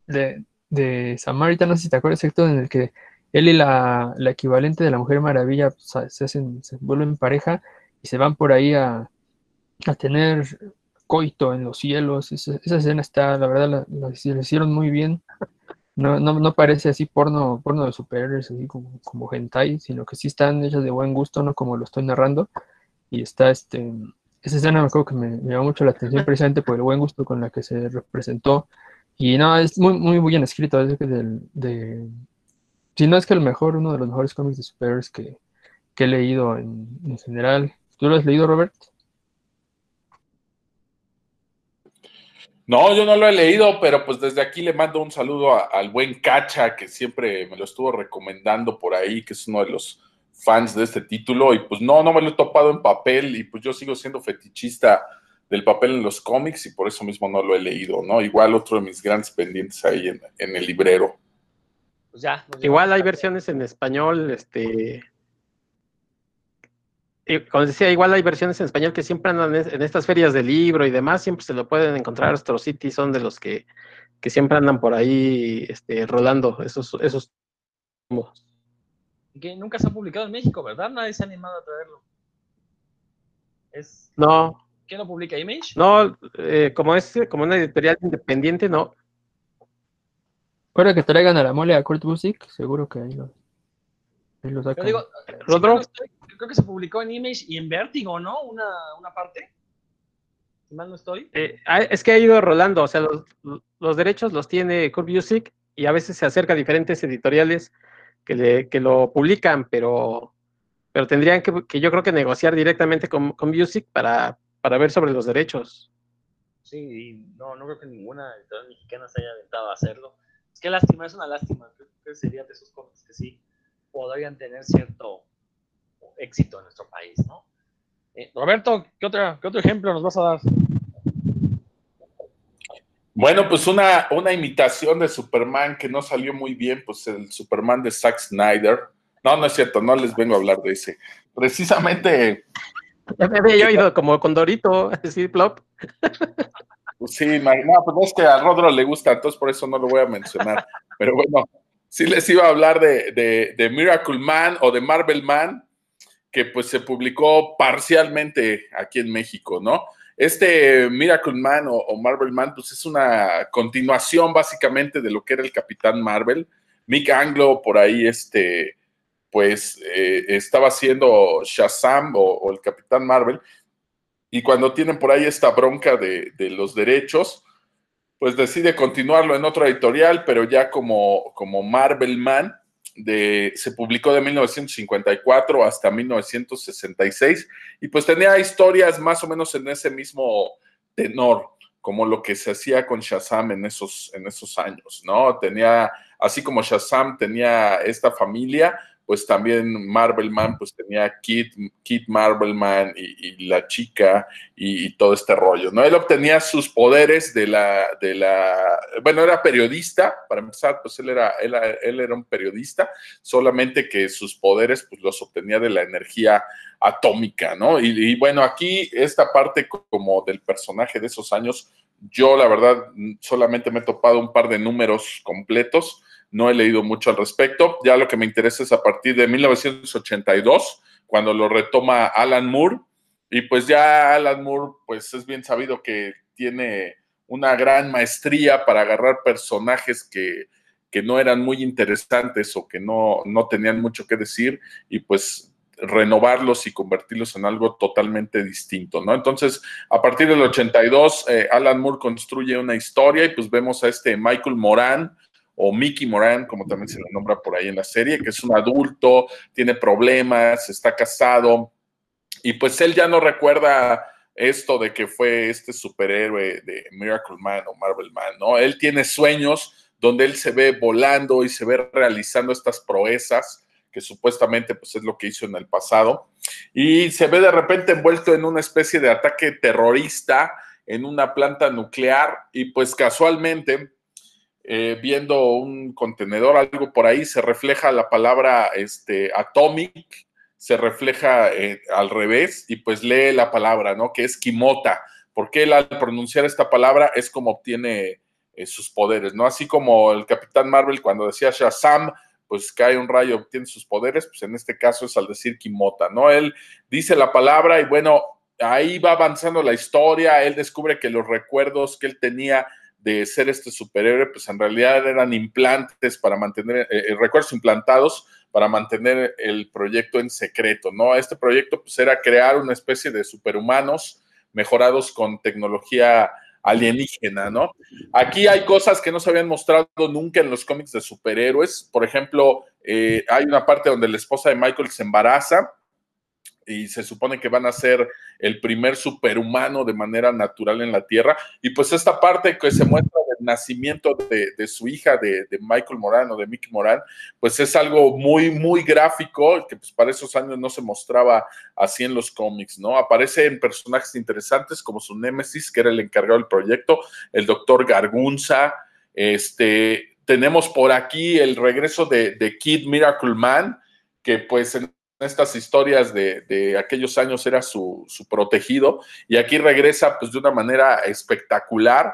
de, de Samaritan, no sé si te acuerdas, Héctor, en el que él y la, la equivalente de la Mujer Maravilla pues, se, se hacen, se vuelven pareja y se van por ahí a, a tener coito en los cielos. Esa, esa escena está, la verdad, la, la- la hicieron muy bien. No, no, no parece así porno, porno de superhéroes, así como, como hentai, sino que sí están hechas de buen gusto, no como lo estoy narrando. Y está este, esa escena me acuerdo que me, me llamó mucho la atención precisamente por el buen gusto con la que se representó. Y no, es muy, muy bien escrito, es que del, de, si no es que el mejor, uno de los mejores cómics de superhéroes que, que he leído en, en general. ¿Tú lo has leído, Robert? No, yo no lo he leído, pero pues desde aquí le mando un saludo a- al buen Cacha, que siempre me lo estuvo recomendando por ahí, que es uno de los fans de este título. Y pues no, no me lo he topado en papel y pues yo sigo siendo fetichista del papel en los cómics y por eso mismo no lo he leído, ¿no? Igual otro de mis grandes pendientes ahí en, en el librero. pues ya. Igual hay versiones en español, este. Y como decía, igual hay versiones en español que siempre andan en estas ferias de libro y demás, siempre se lo pueden encontrar. Astro City son de los que, que siempre andan por ahí este, rolando esos, esos tomos. Que nunca se ha publicado en México, ¿verdad? Nadie se ha animado a traerlo. Es, No, ¿Quién lo publica? ¿Image? no, eh, como es como una editorial independiente, no. Ahora que traigan a la mole a Kurt Busiek, seguro que ahí lo, ahí lo Yo sacan. digo, si Rodro. mal no estoy, creo que se publicó en Image y en Vertigo, ¿no? Una, una parte. Si mal no estoy. Eh, ah, es que ha ido rolando, o sea, los, los derechos los tiene Curve Music y a veces se acerca a diferentes editoriales que, le, que lo publican, pero, pero tendrían que, que yo creo que negociar directamente con, con Music para, para ver sobre los derechos. Sí, y no, no creo que ninguna editorial mexicana se haya aventado a hacerlo. Es que lástima, es una lástima. Creo que sería de esos cómics que sí podrían tener cierto éxito en nuestro país, ¿no? Eh, Roberto, ¿qué, otra, ¿qué otro ejemplo nos vas a dar? Bueno, pues una, una imitación de Superman que no salió muy bien, pues el Superman de Zack Snyder. No, no es cierto, no les vengo a hablar de ese. Precisamente, Ya me había oído como con Dorito, [LAUGHS] así, plop. pues sí, no, pues es que a Rodro le gusta, entonces por eso no lo voy a mencionar. Pero bueno, sí les iba a hablar de, de, de Miracle Man o de Marvel Man, que pues se publicó parcialmente aquí en México, ¿no? Este Miracle Man o, Marvel Man, pues es una continuación básicamente de lo que era el Capitán Marvel. Mick Anglo por ahí, este, pues eh, estaba haciendo Shazam o, el Capitán Marvel. Y cuando tienen por ahí esta bronca de, de los derechos, pues decide continuarlo en otra editorial, pero ya como, como Marvel Man, de, se publicó de 1954 hasta 1966, y pues tenía historias más o menos en ese mismo tenor, como lo que se hacía con Shazam en esos, en esos años, ¿no? Tenía, así como Shazam tenía esta familia, pues también Marvelman, pues tenía Kid, Kid Marvelman y, la chica y, todo este rollo, ¿no? Él obtenía sus poderes de la, de la, bueno, era periodista, para empezar, pues él era, él, él era un periodista, solamente que sus poderes, pues los obtenía de la energía atómica, ¿no? Y, bueno, aquí esta parte como del personaje de esos años, yo la verdad solamente me he topado un par de números completos, no he leído mucho al respecto. Ya lo que me interesa es a partir de 1982, cuando lo retoma Alan Moore. Y pues ya Alan Moore, pues es bien sabido que tiene una gran maestría para agarrar personajes que, que no eran muy interesantes o que no, no tenían mucho que decir y pues renovarlos y convertirlos en algo totalmente distinto, ¿no? Entonces, a partir del 82, eh, Alan Moore construye una historia y pues vemos a este Michael Moran, o Mickey Moran, como también se le nombra por ahí en la serie, que es un adulto, tiene problemas, está casado, y pues él ya no recuerda esto de que fue este superhéroe de Miracle Man o Marvel Man, ¿no? Él tiene sueños donde él se ve volando y se ve realizando estas proezas que supuestamente pues es lo que hizo en el pasado, y se ve de repente envuelto en una especie de ataque terrorista en una planta nuclear y pues casualmente eh, viendo un contenedor, algo por ahí, se refleja la palabra este, atomic, se refleja eh, al revés y pues lee la palabra, ¿no? Que es Kimota, porque él al pronunciar esta palabra es como obtiene eh, sus poderes, ¿no? Así como el Capitán Marvel cuando decía Shazam, pues cae un rayo, obtiene sus poderes, pues en este caso es al decir Kimota, ¿no? Él dice la palabra y bueno, ahí va avanzando la historia, él descubre que los recuerdos que él tenía de ser este superhéroe, pues en realidad eran implantes para mantener, eh, eh, recuerdos implantados para mantener el proyecto en secreto, ¿no? Este proyecto pues era crear una especie de superhumanos mejorados con tecnología alienígena, ¿no? Aquí hay cosas que no se habían mostrado nunca en los cómics de superhéroes. Por ejemplo, eh, hay una parte donde la esposa de Michael se embaraza y se supone que van a ser el primer superhumano de manera natural en la Tierra. Y pues esta parte que se muestra del nacimiento de, su hija, de, Michael Moran o de Mickey Moran, pues es algo muy, muy gráfico, que pues para esos años no se mostraba así en los cómics, ¿no? Aparecen personajes interesantes como su némesis, que era el encargado del proyecto, el doctor Gargunza, este, tenemos por aquí el regreso de, de Kid Miracle Man, que pues en estas historias de, aquellos años era su, protegido y aquí regresa pues de una manera espectacular.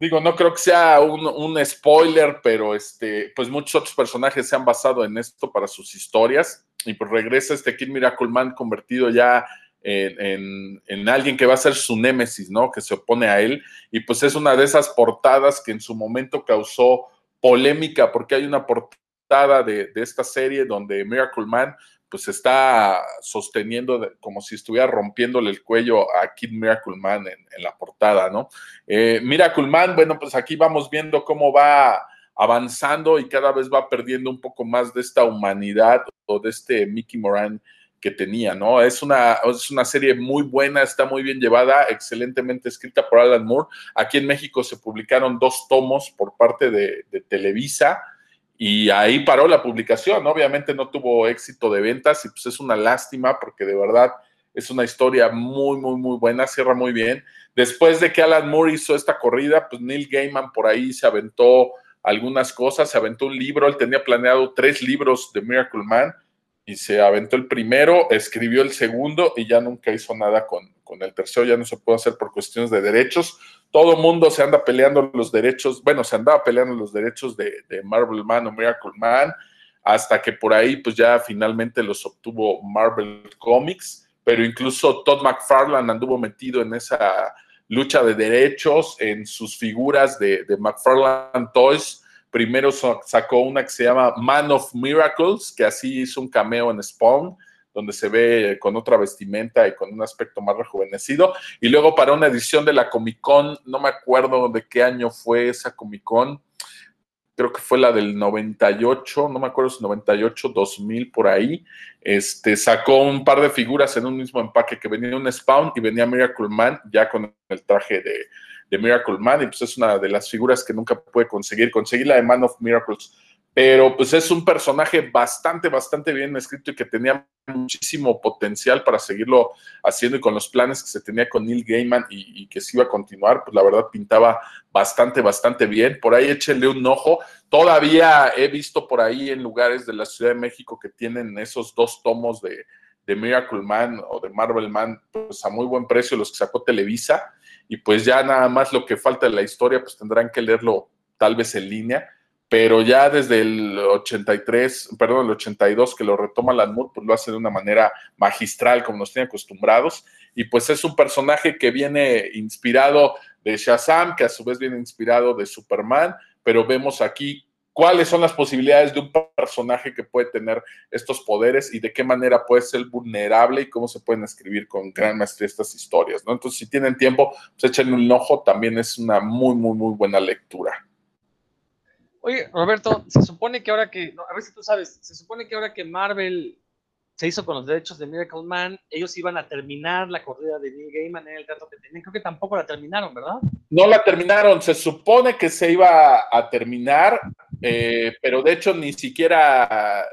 Digo, no creo que sea un, spoiler, pero este, pues muchos otros personajes se han basado en esto para sus historias y pues regresa este Kid Miracle Man convertido ya en, en, alguien que va a ser su némesis, ¿no? Que se opone a él y pues es una de esas portadas que en su momento causó polémica porque hay una portada de, de esta serie donde Miracle Man pues está sosteniendo como si estuviera rompiéndole el cuello a Kid Miracle Man en, la portada, ¿no? Eh, Miracle Man, bueno, pues aquí vamos viendo cómo va avanzando y cada vez va perdiendo un poco más de esta humanidad o de este Mickey Moran que tenía, ¿no? Es una, es una serie muy buena, está muy bien llevada, excelentemente escrita por Alan Moore. Aquí en México se publicaron dos tomos por parte de, de Televisa y ahí paró la publicación. Obviamente no tuvo éxito de ventas y pues es una lástima porque de verdad es una historia muy, muy, muy buena, cierra muy bien. Después de que Alan Moore hizo esta corrida, pues Neil Gaiman por ahí se aventó algunas cosas, se aventó un libro, él tenía planeado tres libros de Miracle Man y se aventó el primero, escribió el segundo y ya nunca hizo nada con, con el tercero, ya no se puede hacer por cuestiones de derechos todo mundo se anda peleando los derechos, bueno, se andaba peleando los derechos de, Marvel Man o Miracle Man, hasta que por ahí pues ya finalmente los obtuvo Marvel Comics, pero incluso Todd McFarlane anduvo metido en esa lucha de derechos en sus figuras de, de McFarlane Toys. Primero sacó una que se llama Man of Miracles, que así hizo un cameo en Spawn donde se ve con otra vestimenta y con un aspecto más rejuvenecido. Y luego para una edición de la Comic Con, no me acuerdo de qué año fue esa Comic Con, creo que fue la del 98, no me acuerdo si 98, 2000 por ahí, este, sacó un par de figuras en un mismo empaque que venía un Spawn y venía Miracle Man ya con el traje de, de Miracle Man y pues es una de las figuras que nunca pude conseguir. Conseguí la de Man of Miracles pero pues es un personaje bastante, bastante bien escrito y que tenía muchísimo potencial para seguirlo haciendo y con los planes que se tenía con Neil Gaiman y, que se iba a continuar, pues la verdad pintaba bastante, bastante bien. Por ahí échenle un ojo. Todavía he visto por ahí en lugares de la Ciudad de México que tienen esos dos tomos de, de Miracle Man o de Marvel Man, pues a muy buen precio los que sacó Televisa. Y pues ya nada más lo que falta de la historia, pues tendrán que leerlo tal vez en línea pero ya desde el 83, perdón, el 82 que lo retoma Moore, pues lo hace de una manera magistral, como nos tiene acostumbrados, y pues es un personaje que viene inspirado de Shazam, que a su vez viene inspirado de Superman, pero vemos aquí cuáles son las posibilidades de un personaje que puede tener estos poderes y de qué manera puede ser vulnerable y cómo se pueden escribir con gran maestría estas historias, ¿no? Entonces, si tienen tiempo, pues échenle un ojo, también es una muy, muy, muy buena lectura. Oye, Roberto, se supone que ahora que, a ver si tú sabes, se supone que ahora que Marvel se hizo con los derechos de Miracle Man, ellos iban a terminar la corrida de Neil Gaiman en el trato que tenían. Creo que tampoco la terminaron, ¿verdad? No la terminaron, se supone que se iba a terminar, eh, pero de hecho ni siquiera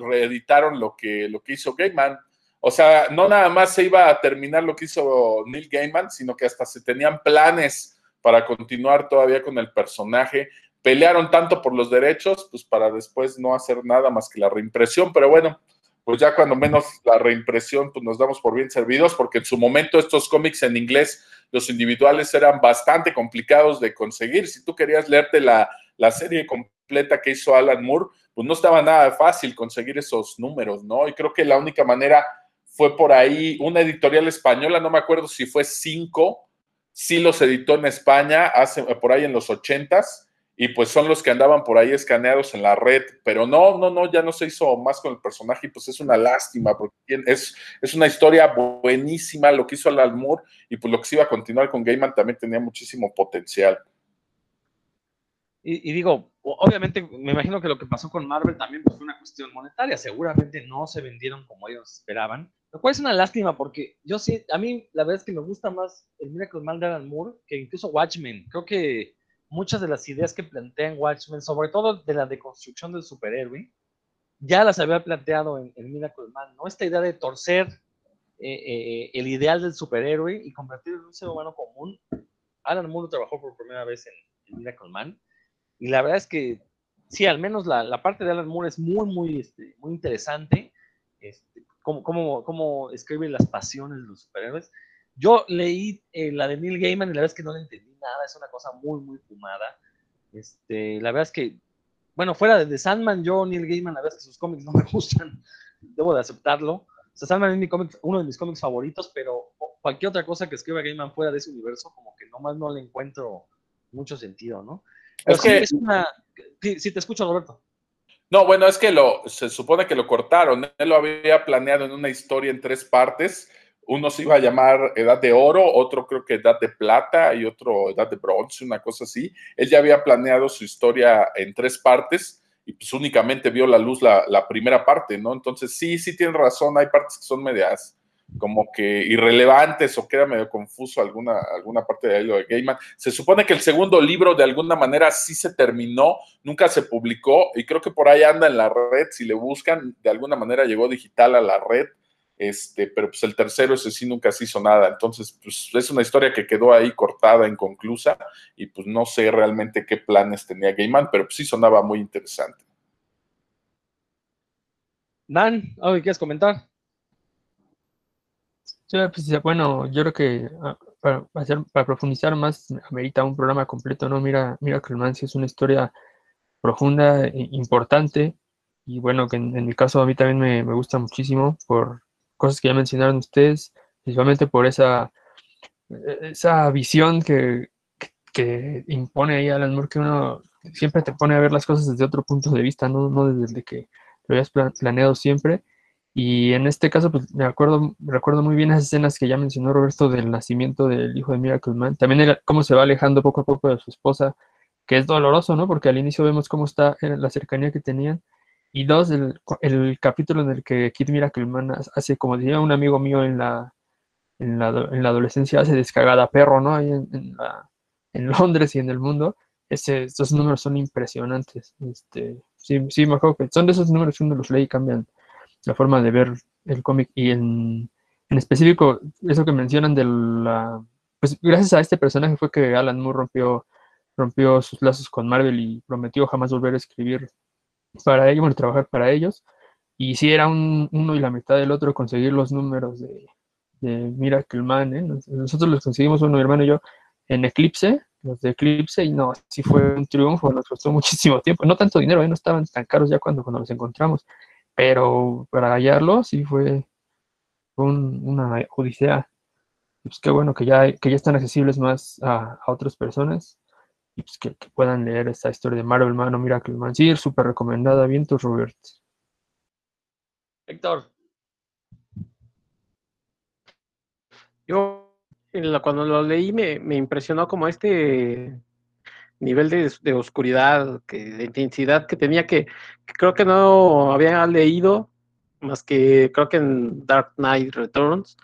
reeditaron lo que, lo que hizo Gaiman. O sea, no nada más se iba a terminar lo que hizo Neil Gaiman, sino que hasta se tenían planes para continuar todavía con el personaje pelearon tanto por los derechos, pues para después no hacer nada más que la reimpresión, pero bueno, pues ya cuando menos la reimpresión, pues nos damos por bien servidos, porque en su momento estos cómics en inglés, los individuales eran bastante complicados de conseguir. Si tú querías leerte la, la serie completa que hizo Alan Moore, pues no estaba nada fácil conseguir esos números, ¿no? Y creo que la única manera fue por ahí, una editorial española, no me acuerdo si fue cinco, sí los editó en España, hace, por ahí en los ochentas, y pues son los que andaban por ahí escaneados en la red, pero no, no, no, ya no se hizo más con el personaje y pues es una lástima, porque es, es una historia buenísima lo que hizo Alan Moore y pues lo que se iba a continuar con Gaiman también tenía muchísimo potencial. Y, digo, obviamente me imagino que lo que pasó con Marvel también pues, fue una cuestión monetaria, seguramente no se vendieron como ellos esperaban, lo cual es una lástima porque yo sí, a mí la verdad es que me gusta más el Miracle Man de Alan Moore que incluso Watchmen, creo que muchas de las ideas que plantea en Watchmen, sobre todo de la deconstrucción del superhéroe, ya las había planteado en, en Miracle Man, ¿no? Esta idea de torcer eh, eh, el ideal del superhéroe y convertirlo en un ser humano común. Alan Moore trabajó por primera vez en, Miracle Man, y la verdad es que sí, al menos la, parte de Alan Moore es muy, muy, este, muy interesante, este, cómo, cómo escribe las pasiones de los superhéroes. Yo leí eh, la de Neil Gaiman y la verdad es que no la entendí nada, es una cosa muy, muy fumada. Este, la verdad es que, bueno, fuera de The Sandman, yo, Neil Gaiman, la verdad es que sus cómics no me [LAUGHS] gustan, debo de aceptarlo. O sea, Sandman es mi cómic, uno de mis cómics favoritos, pero cualquier otra cosa que escriba Gaiman fuera de ese universo, como que nomás no le encuentro mucho sentido, ¿no? es que es una... Sí, te escucho, Roberto. No, bueno, es que lo, se supone que lo cortaron. Él lo había planeado en una historia en tres partes uno se iba a llamar Edad de Oro, otro creo que Edad de Plata y otro Edad de Bronce, una cosa así. Él ya había planeado su historia en tres partes y pues únicamente vio la luz la, primera parte, ¿no? Entonces sí, sí tiene razón, hay partes que son medias como que irrelevantes o queda medio confuso alguna, alguna parte de ahí lo de Gaiman. Se supone que el segundo libro de alguna manera sí se terminó, nunca se publicó y creo que por ahí anda en la red, si le buscan, de alguna manera llegó digital a la red este, pero pues el tercero, ese sí nunca se hizo nada. Entonces, pues es una historia que quedó ahí cortada, inconclusa, y pues no sé realmente qué planes tenía Gaiman, pero pues sí sonaba muy interesante. Dan, ¿algo que quieres comentar? Pues, bueno, yo creo que ah, para, para profundizar más, amerita un programa completo, ¿no? Mira, mira que el es una historia profunda, e importante, y bueno, que en, mi caso a mí también me, me gusta muchísimo por, cosas que ya mencionaron ustedes, principalmente por esa, esa visión que, que, impone ahí Alan Moore, que uno siempre te pone a ver las cosas desde otro punto de vista, no, no desde que lo habías planeado siempre. Y en este caso, pues me acuerdo, recuerdo muy bien esas escenas que ya mencionó Roberto del nacimiento del hijo de Miracle Man. También cómo se va alejando poco a poco de su esposa, que es doloroso, ¿no? Porque al inicio vemos cómo está la cercanía que tenían y dos, el, capítulo en el que Kid Miracleman hace, como decía un amigo mío en la, en la, en la adolescencia, hace descagada perro, ¿no? Ahí en, en, Londres y en el mundo. ese, estos números son impresionantes. Este, sí, sí, me acuerdo que son de esos números que uno los lee y cambian la forma de ver el cómic. Y en, en específico, eso que mencionan de la... Pues gracias a este personaje fue que Alan Moore rompió, rompió sus lazos con Marvel y prometió jamás volver a escribir para ellos, trabajar para ellos. Y si era un, uno y la mitad del otro conseguir los números de, de Miracle ¿eh? Nosotros los conseguimos, uno mi hermano y yo, en Eclipse, los de Eclipse, y no, sí fue un triunfo, nos costó [LAUGHS] muchísimo tiempo, no tanto dinero, ¿eh? no estaban tan caros ya cuando, cuando los encontramos, pero para hallarlos sí fue, una odisea. Pues qué bueno que ya, que ya están accesibles más a, otras personas pues que, puedan leer esta historia de Marvel Man o Miracle Man. Sí, súper recomendada. Vientos, Robert. Héctor. Yo, cuando lo leí, me, me impresionó como este nivel de, oscuridad, que, de intensidad que tenía que, creo que no había leído más que creo que en Dark Knight Returns.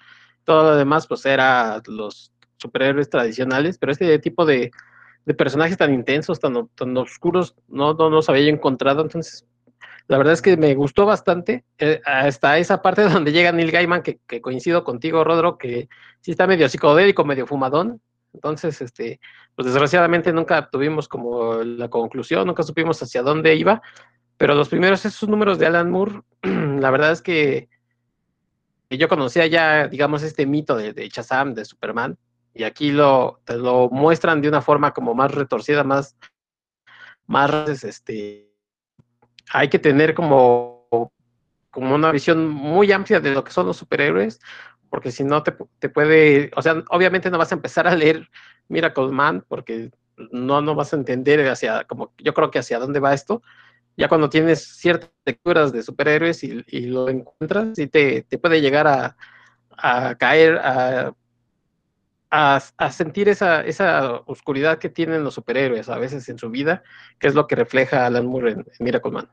Todo lo demás pues era los superhéroes tradicionales, pero este tipo de, de personajes tan intensos, tan, tan oscuros, no, no los había encontrado, entonces la verdad es que me gustó bastante, eh, hasta esa parte [LAUGHS] donde llega Neil Gaiman, que, que, coincido contigo, Rodro, que sí está medio psicodélico, medio fumadón, entonces, este, pues desgraciadamente nunca tuvimos como la conclusión, nunca supimos hacia dónde iba, pero los primeros, esos números de Alan Moore, [CLEARS THROAT] la verdad es que yo conocía ya, digamos, este mito de, de Shazam, de Superman, y aquí lo, te lo muestran de una forma como más retorcida, más, más, este, hay que tener como, como una visión muy amplia de lo que son los superhéroes, porque si no te, te puede, o sea, obviamente no vas a empezar a leer Miracle Man, porque no, no vas a entender hacia, como yo creo que hacia dónde va esto, ya cuando tienes ciertas lecturas de superhéroes y, lo encuentras, y te, te puede llegar a, a caer, a, a, sentir esa, esa oscuridad que tienen los superhéroes a veces en su vida, que es lo que refleja Alan Moore en, Miracle Man.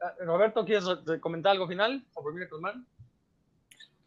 Ah, Roberto, ¿quieres comentar algo final sobre Miracle Man?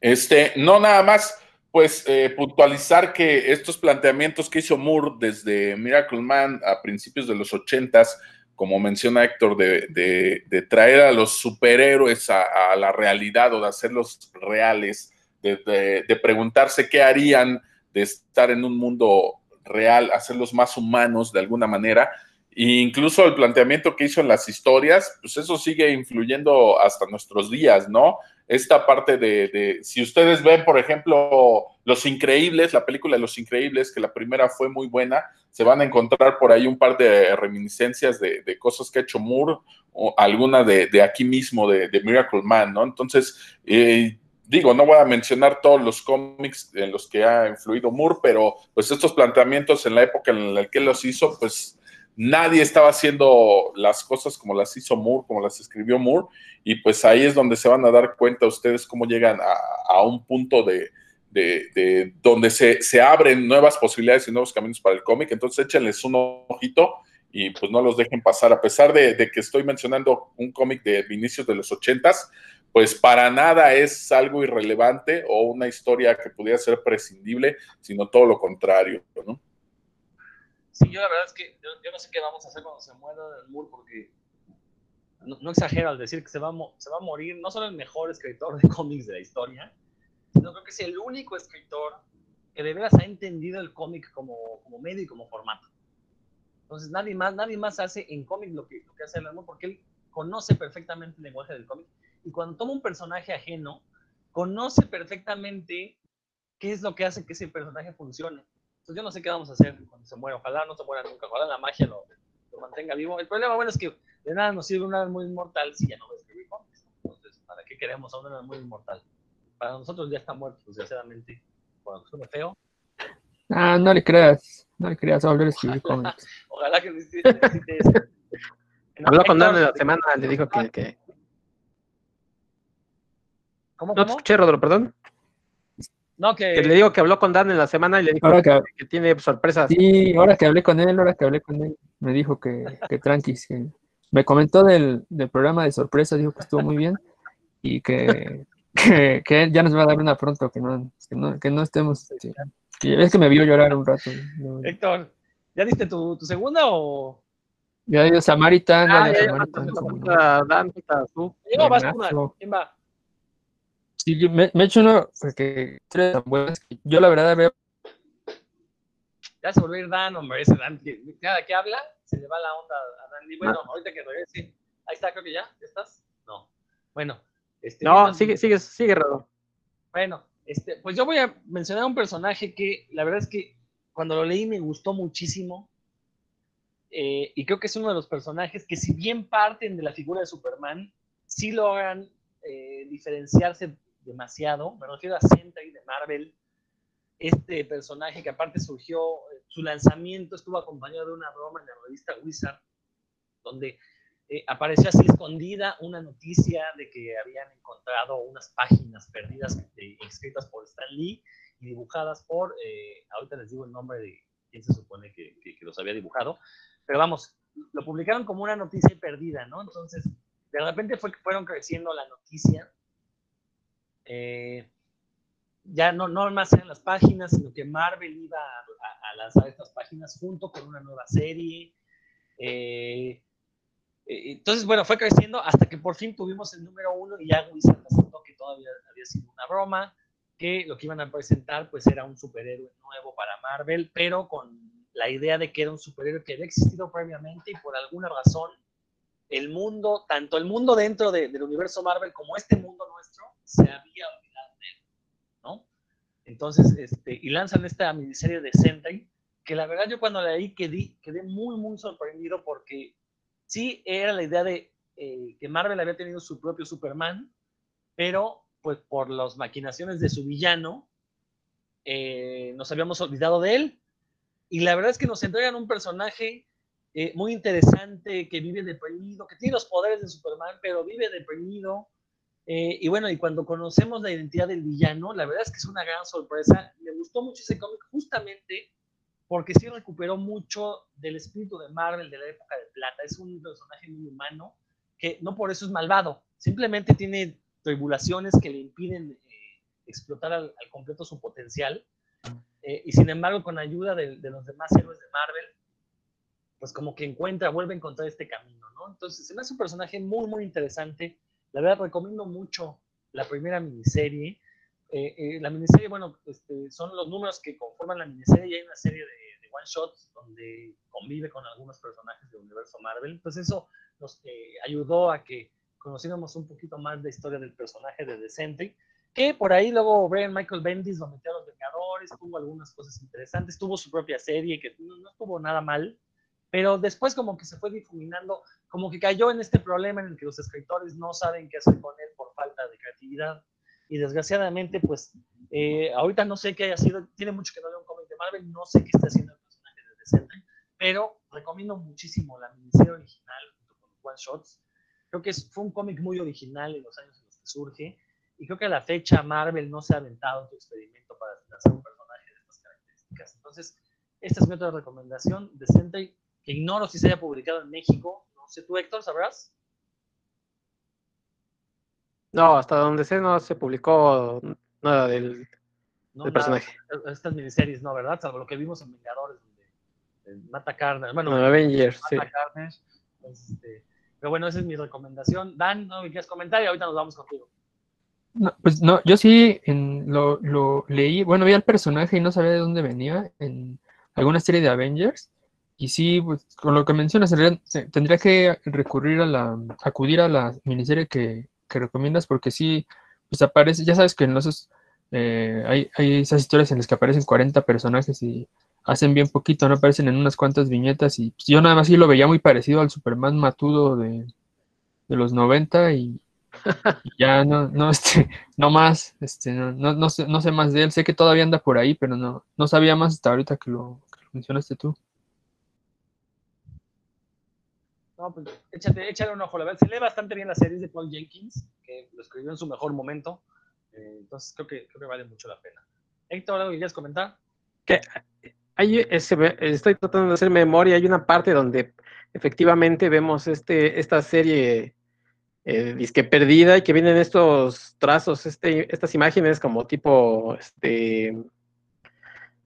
Este, no, nada más pues eh, puntualizar que estos planteamientos que hizo Moore desde Miracle Man a principios de los ochentas, como menciona Héctor, de, traer a los superhéroes a, la realidad o de hacerlos reales, de, preguntarse qué harían de estar en un mundo real, hacerlos más humanos de alguna manera, e incluso el planteamiento que hizo en las historias, pues eso sigue influyendo hasta nuestros días, ¿no? esta parte de, si ustedes ven, por ejemplo, Los Increíbles, la película de Los Increíbles, que la primera fue muy buena, se van a encontrar por ahí un par de reminiscencias de, cosas que ha hecho Moore, o alguna de, aquí mismo, de, Miracle Man, ¿no? Entonces, eh, digo, no voy a mencionar todos los cómics en los que ha influido Moore, pero pues estos planteamientos en la época en la que los hizo, pues nadie estaba haciendo las cosas como las hizo Moore, como las escribió Moore, y pues ahí es donde se van a dar cuenta ustedes cómo llegan a, un punto de, donde se, abren nuevas posibilidades y nuevos caminos para el cómic, entonces échenles un ojito y pues no los dejen pasar, a pesar de, que estoy mencionando un cómic de inicios de los ochentas, pues para nada es algo irrelevante o una historia que pudiera ser prescindible, sino todo lo contrario, ¿no? Sí, yo la verdad es que yo, no sé qué vamos a hacer cuando se muera el Moore, porque no, exagero al decir que se va, a, se va a morir no solo el mejor escritor de cómics de la historia, sino creo que es el único escritor que de veras ha entendido el cómic como, como medio y como formato. Entonces nadie más, nadie más hace en cómic lo que, lo que hace el Moore, porque él conoce perfectamente el lenguaje del cómic y cuando toma un personaje ajeno, conoce perfectamente qué es lo que hace que ese personaje funcione. Entonces yo no sé qué vamos a hacer cuando se muera. Ojalá no se muera nunca. Ojalá la magia lo, mantenga vivo. El problema, bueno, es que de nada nos sirve un árbol muy inmortal si ya no va a escribir cómics. Entonces, ¿para qué queremos a un árbol muy inmortal? Para nosotros ya está muerto, desgraciadamente. Cuando suena feo. Ah, no le creas. No le creas a volver a escribir cómics. [LAUGHS] Ojalá que necesite, eso. Habló con Dan de la semana, le dijo que... que... ¿Cómo, No te escuché, Rodro, perdón. No, que... le digo que habló con Dan en la semana y le dijo que, tiene sorpresas. Sí, ahora que hablé con él, ahora que hablé con él, me dijo que, que tranquis, que me comentó del, programa de sorpresa, dijo que estuvo muy bien y que, que, él ya nos va a dar una pronto, que no, que no, estemos este, Que es que me vio llorar un rato. no. Héctor, ¿ya diste tu, tu segunda o...? Ya dio Samaritan, ya Ah, dio ya, ya, Samaritan, no. Dan, tú. No. ¿Quién va? Sí, me, me he hecho uno tan buenas que yo la verdad veo Ya se volvió a ir Dan, hombre, ese Dan. que- Cada que habla, se le va la onda a Dan. Y bueno, ahorita que regrese. Ahí está, creo que ya. ¿Ya estás? No. Bueno. Este, No, sigue, sigue, sigue, Rodo. Bueno, este, pues yo voy a mencionar un personaje que la verdad es que cuando lo leí me gustó muchísimo. eh, y creo que es uno de los personajes que si bien parten de la figura de Superman, sí logran eh, diferenciarse demasiado. Me refiero a Sentry de Marvel. Este personaje que aparte surgió, eh, su lanzamiento estuvo acompañado de una broma en la revista Wizard, donde eh, apareció así escondida una noticia de que habían encontrado unas páginas perdidas escritas por Stan Lee y dibujadas por, eh, ahorita les digo el nombre de quién se supone que, que- que los había dibujado, pero vamos, lo publicaron como una noticia perdida, ¿no? Entonces, de repente fue que fueron creciendo la noticia. Eh, ya no, no más eran las páginas, sino que Marvel iba a, lanzar estas páginas junto con una nueva serie. eh, eh, entonces, bueno, fue creciendo hasta que por fin tuvimos el número uno y ya Wizard aceptó que todavía había sido una broma, que lo que iban a presentar pues era un superhéroe nuevo para Marvel, pero con la idea de que era un superhéroe que había existido previamente y por alguna razón el mundo, tanto el mundo dentro de- del universo Marvel como este mundo nuestro, se había olvidado de él, ¿no? Entonces, este, y lanzan esta miniserie de Sentry, que la verdad yo cuando la leí quedé, quedé muy, muy sorprendido porque sí era la idea de eh, que Marvel había tenido su propio Superman, pero pues por las maquinaciones de su villano, eh, nos habíamos olvidado de él. Y la verdad es que nos entregan un personaje eh, muy interesante, que vive deprimido, que tiene los poderes de Superman, pero vive deprimido. Eh, y bueno, y cuando conocemos la identidad del villano, la verdad es que es una gran sorpresa. Me gustó mucho ese cómic justamente porque sí recuperó mucho del espíritu de Marvel de la época de plata. Es un personaje muy humano que no por eso es malvado, simplemente tiene tribulaciones que le impiden eh, explotar al, completo su potencial. Eh, y sin embargo, con ayuda de, de, los demás héroes de Marvel, pues como que encuentra, vuelve a encontrar este camino, ¿no? Entonces, se me hace un personaje muy, muy interesante. La verdad, recomiendo mucho la primera miniserie. Eh, eh, la miniserie, bueno, este, son los números que conforman la miniserie y hay una serie de, de one-shots donde convive con algunos personajes del universo Marvel. Entonces, eso nos eh, ayudó a que conociéramos un poquito más de historia del personaje de The que por ahí luego Brian Michael Bendis lo metió a los Vengadores, tuvo algunas cosas interesantes, tuvo su propia serie que no, no estuvo nada mal, pero después como que se fue difuminando, como que cayó en este problema en el que los escritores no saben qué hacer con él por falta de creatividad, y desgraciadamente pues eh, ahorita no sé qué haya sido, tiene mucho que no leo un cómic de Marvel, no sé qué está haciendo el personaje de Sentry, pero recomiendo muchísimo la miniserie original junto con One Shots, creo que fue un cómic muy original en los años en los que surge, y creo que a la fecha Marvel no se ha aventado tu experimento para lanzar un personaje de estas características. Entonces, esta es mi otra recomendación de Sentry, que ignoro si se haya publicado en México. No sé, tú, Héctor, ¿sabrás? No, hasta donde sé no se publicó nada del, no, del personaje. Nada, estas miniseries, no, ¿verdad? Salvo lo que vimos en Vengadores, donde Mata Carnage. Bueno, no, Avengers, Mata sí. Carnage. Pues, este, pero bueno, esa es mi recomendación. Dan, ¿no me quieres comentar? Y ahorita nos vamos contigo. No, pues no, yo sí en, lo, lo, leí, bueno, vi al personaje y no sabía de dónde venía en alguna serie de Avengers. Y sí, pues, con lo que mencionas, tendría que recurrir a la, acudir a la miniserie que, que recomiendas, porque sí, pues aparece, ya sabes que en esos, eh, hay, hay esas historias en las que aparecen 40 personajes y hacen bien poquito, no aparecen en unas cuantas viñetas. Y pues, yo nada más sí lo veía muy parecido al Superman matudo de, de los 90 [LAUGHS] y, ya no, no, este, no más, este, no, no, no, sé, no sé más de él, sé que todavía anda por ahí, pero no, no sabía más hasta ahorita que lo, que lo mencionaste tú. No, pues échate, échale un ojo, la verdad, se lee bastante bien la serie de Paul Jenkins, que lo escribió en su mejor momento, eh, entonces creo que, creo que vale mucho la pena. Héctor, ¿algo que quieres comentar? Que hay, estoy tratando de hacer memoria, hay una parte donde efectivamente vemos este, esta serie eh, disque perdida y que vienen estos trazos, este, estas imágenes como tipo este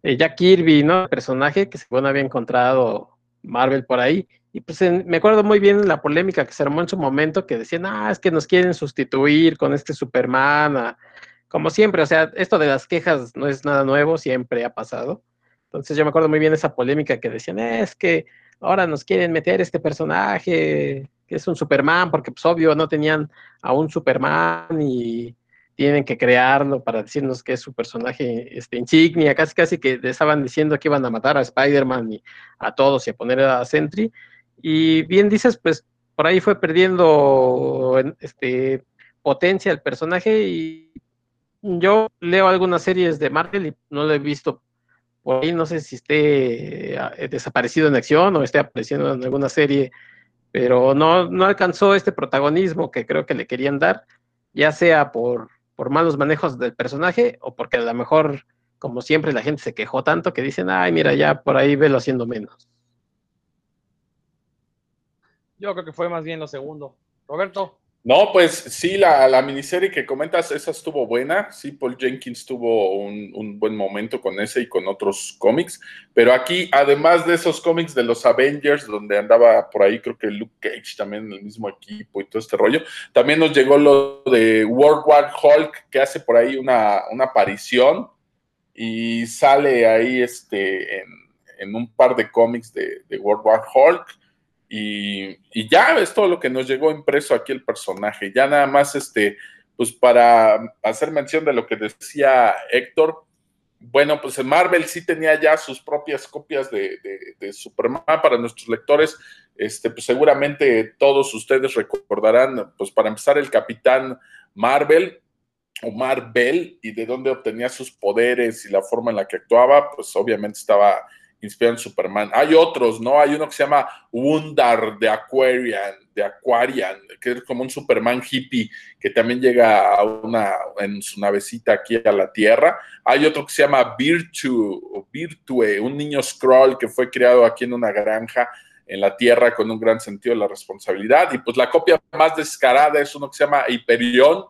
eh, Jack Kirby, ¿no? El personaje que según había encontrado Marvel por ahí. Y pues me acuerdo muy bien la polémica que se armó en su momento, que decían, ah, es que nos quieren sustituir con este Superman, como siempre, o sea, esto de las quejas no es nada nuevo, siempre ha pasado. Entonces yo me acuerdo muy bien esa polémica que decían, es que ahora nos quieren meter este personaje que es un Superman, porque pues obvio no tenían a un Superman y tienen que crearlo para decirnos que es su personaje este, insignia, casi casi que estaban diciendo que iban a matar a Spider-Man y a todos y a poner a Sentry. Y bien dices, pues por ahí fue perdiendo este, potencia el personaje y yo leo algunas series de Marvel y no lo he visto por ahí, no sé si esté eh, desaparecido en acción o esté apareciendo en alguna serie, pero no, no alcanzó este protagonismo que creo que le querían dar, ya sea por, por malos manejos del personaje o porque a lo mejor, como siempre, la gente se quejó tanto que dicen, ay, mira, ya por ahí velo haciendo menos. Yo creo que fue más bien lo segundo. Roberto. No, pues sí, la, miniserie que comentas, esa estuvo buena. Sí, Paul Jenkins tuvo un, buen momento con ese y con otros cómics. Pero aquí, además de esos cómics de los Avengers, donde andaba por ahí, creo que Luke Cage también en el mismo equipo y todo este rollo, también nos llegó lo de World War Hulk, que hace por ahí una, aparición y sale ahí este, en, un par de cómics de, de World War Hulk y, ya es todo lo que nos llegó impreso aquí el personaje. Ya nada más, este, pues para hacer mención de lo que decía Héctor, bueno, pues Marvel sí tenía ya sus propias copias de, Superman para nuestros lectores. Este, pues seguramente todos ustedes recordarán, pues para empezar, el Capitán Marvel o Marvel y de dónde obtenía sus poderes y la forma en la que actuaba, pues obviamente estaba inspiran Superman. Hay otros, ¿no? Hay uno que se llama Wundar de Aquarian, de Aquarian, que es como un Superman hippie que también llega a una, en su navecita aquí a la Tierra. Hay otro que se llama Virtue, Virtue, un niño scroll que fue creado aquí en una granja en la Tierra con un gran sentido de la responsabilidad. Y pues la copia más descarada es uno que se llama Hyperion,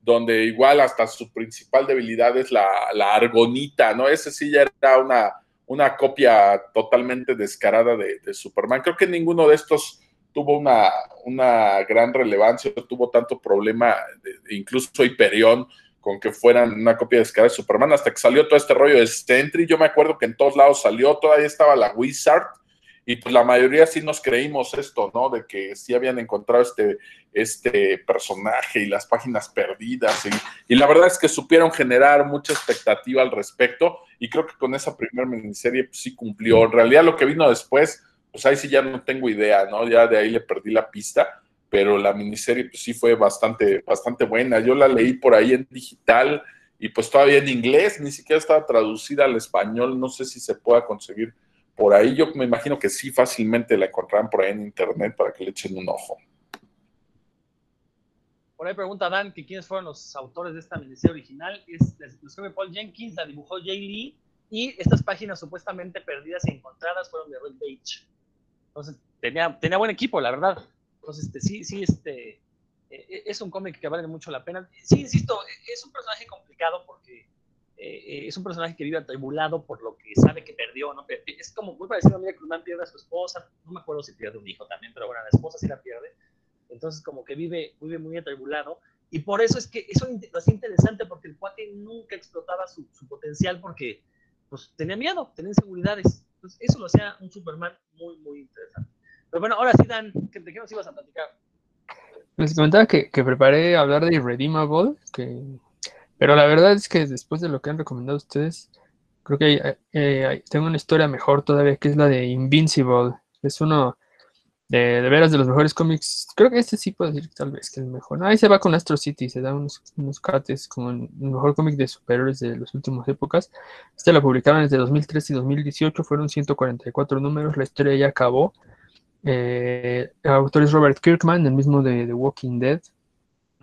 donde igual hasta su principal debilidad es la, la argonita, ¿no? Ese sí ya era una una copia totalmente descarada de, Superman. Creo que ninguno de estos tuvo una, una gran relevancia, tuvo tanto problema, incluso Hyperion, con que fueran una copia descarada de Superman, hasta que salió todo este rollo de Sentry. Yo me acuerdo que en todos lados salió, todavía estaba la Wizard, y pues la mayoría sí nos creímos esto, ¿no? De que sí habían encontrado este, este personaje y las páginas perdidas. Y, la verdad es que supieron generar mucha expectativa al respecto. Y creo que con esa primera miniserie pues, sí cumplió. En realidad lo que vino después, pues ahí sí ya no tengo idea, ¿no? Ya de ahí le perdí la pista. Pero la miniserie pues sí fue bastante, bastante buena. Yo la leí por ahí en digital y pues todavía en inglés, ni siquiera estaba traducida al español. No sé si se pueda conseguir por ahí yo me imagino que sí fácilmente la encontrarán por ahí en internet para que le echen un ojo. Por ahí pregunta Dan que quiénes fueron los autores de esta miniserie original. Es, lo escribe Paul Jenkins, la dibujó Jay Lee y estas páginas supuestamente perdidas y encontradas fueron de Red Page. Entonces tenía, tenía buen equipo, la verdad. Entonces este, sí, sí, este, e, e, es un cómic que vale mucho la pena. Sí, insisto, es un personaje complicado porque eh, es un personaje que vive atribulado por lo que sabe que perdió, ¿no? Es como muy parecido a mí que man pierde a su esposa, no me acuerdo si pierde un hijo también, pero bueno, la esposa sí la pierde, entonces como que vive, vive muy atribulado, y por eso es que eso es interesante porque el cuate nunca explotaba su, potencial porque pues tenía miedo, tenía inseguridades, entonces eso lo hacía un Superman muy, muy interesante. Pero bueno, ahora sí, Dan, ¿de qué nos ibas a platicar? Les comentaba que, que preparé hablar de Irredeemable, que pero la verdad es que después de lo que han recomendado ustedes, creo que eh, tengo una historia mejor todavía, que es la de Invincible. Es uno de, de, veras de los mejores cómics. Creo que este sí puedo decir tal vez que es el mejor. ahí se va con Astro City, se da unos, unos cates como el mejor cómic de superhéroes de las últimas épocas. Este lo publicaron desde 2013 y 2018, fueron 144 números, la historia ya acabó. Eh, el autor es Robert Kirkman, el mismo de The Walking Dead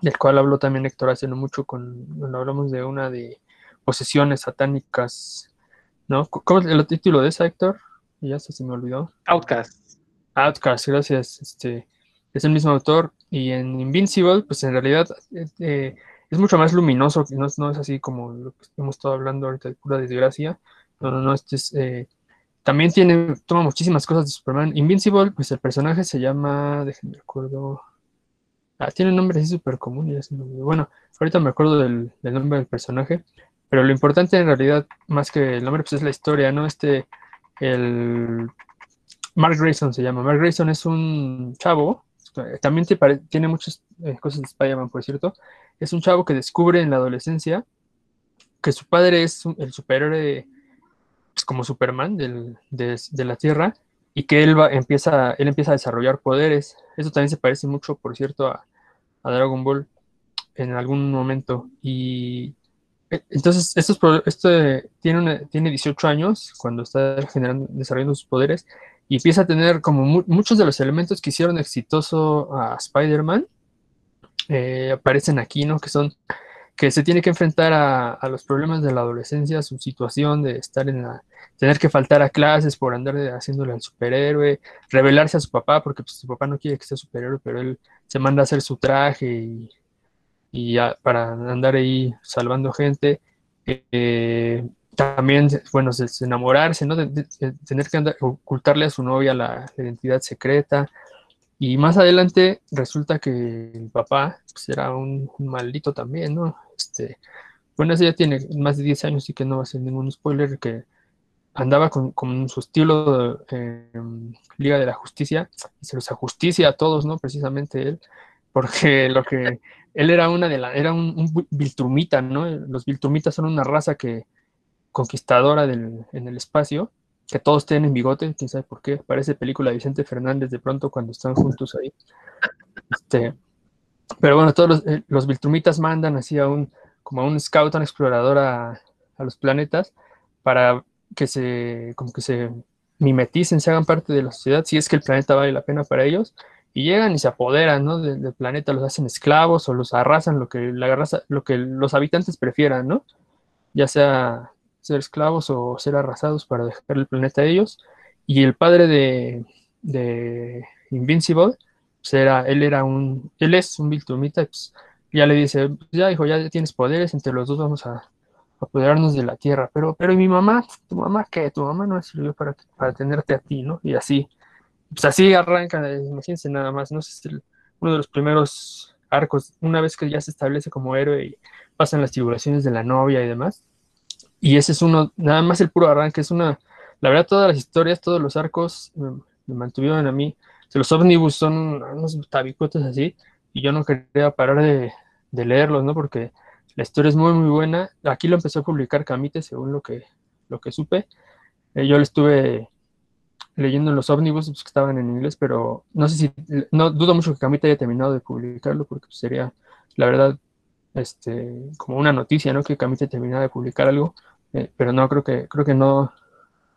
del cual habló también Héctor hace no mucho con, cuando hablamos de una de posesiones satánicas, ¿no? ¿Cómo es el título de esa, Héctor? Ya se me olvidó. Outcast. Outcast, gracias. Este, es el mismo autor. Y en Invincible, pues en realidad eh, es mucho más luminoso, no, no es así como lo que hemos estado hablando ahorita de pura desgracia. No, no, no, este es... eh, también tiene, toma muchísimas cosas de Superman. Invincible, pues el personaje se llama, déjenme acuerdo. Ah, tiene un nombre así súper común. y. Bueno, ahorita me acuerdo del, nombre del personaje. Pero lo importante en realidad, más que el nombre, pues es la historia, ¿no? Este, el Mark Grayson se llama. Mark Grayson es un chavo, eh, también te tiene muchas eh, cosas de Spider-Man, por cierto. Es un chavo que descubre en la adolescencia que su padre es el superhéroe pues, como Superman del- de, de la Tierra y que él, va, empieza, él empieza a desarrollar poderes. Eso también se parece mucho, por cierto, a, Dragon Ball en algún momento. Y eh, entonces, estos, este tiene, una- tiene 18 años cuando está desarrollando sus poderes y empieza a tener como mu- muchos de los elementos que hicieron exitoso a Spider-Man eh, aparecen aquí, ¿no? Que son que se tiene que enfrentar a, a los problemas de la adolescencia, su situación de estar en la, tener que faltar a clases por andar haciéndole al superhéroe, revelarse a su papá, porque pues, su papá no quiere que sea superhéroe, pero él se manda a hacer su traje y, y ya para andar ahí salvando gente. Eh, también, bueno, se- se enamorarse, ¿no? De, tener que andar- ocultarle a su novia la, la identidad secreta. Y más adelante resulta que el papá pues, era un, un maldito también, ¿no? Este, bueno, ese ya tiene más de 10 años, así que no va a ser ningún spoiler, que andaba con, con su estilo de eh, Liga de la Justicia y se los ajusticia a todos, ¿no? Precisamente él, porque [LAUGHS] lo que él era una de la, era un, un Viltrumita, ¿no? Los Viltrumitas son una raza que conquistadora del, en el espacio, que todos tienen bigote, quién sabe por qué, parece película de Vicente Fernández de pronto cuando están juntos ahí. Este, pero bueno, todos los, eh, los Viltrumitas mandan así a un, como a un scout, a un explorador a, a los planetas para que se, como que se mimeticen, se hagan parte de la sociedad, si es que el planeta vale la pena para ellos, y llegan y se apoderan, ¿no? Del, planeta, los hacen esclavos o los arrasan, lo que, la raza, lo que los habitantes prefieran, ¿no? Ya sea ser esclavos o ser arrasados para dejar el planeta a ellos. Y el padre de, de Invincible, pues era, él era un, él es un Viltrumita, y pues ya le dice, "Pues ya hijo, ya tienes poderes, entre los dos vamos a apoderarnos de la tierra, pero, pero ¿y mi mamá? ¿Tu mamá qué? Tu mamá no sirvió para, para tenerte a ti, ¿no? Y así, pues así arranca, imagínense nada más, ¿no? Es el- uno de los primeros arcos, una vez que ya se establece como héroe y pasan las tribulaciones de la novia y demás. Y ese es uno, nada más el puro arranque, es una, la verdad todas las historias, todos los arcos me, me mantuvieron a mí, los ómnibus son unos tabicotes así, y yo no quería parar de, leerlos, ¿no? Porque la historia es muy, muy buena. Aquí lo empezó a publicar Camite, según lo que, lo que supe. Eh, yo lo estuve leyendo en los ómnibus pues, que estaban en inglés, pero no sé si, no dudo mucho que Camite haya terminado de publicarlo, porque sería, la verdad, este, como una noticia, ¿no? Que Camite terminara de publicar algo, eh, pero no, creo que, creo que no,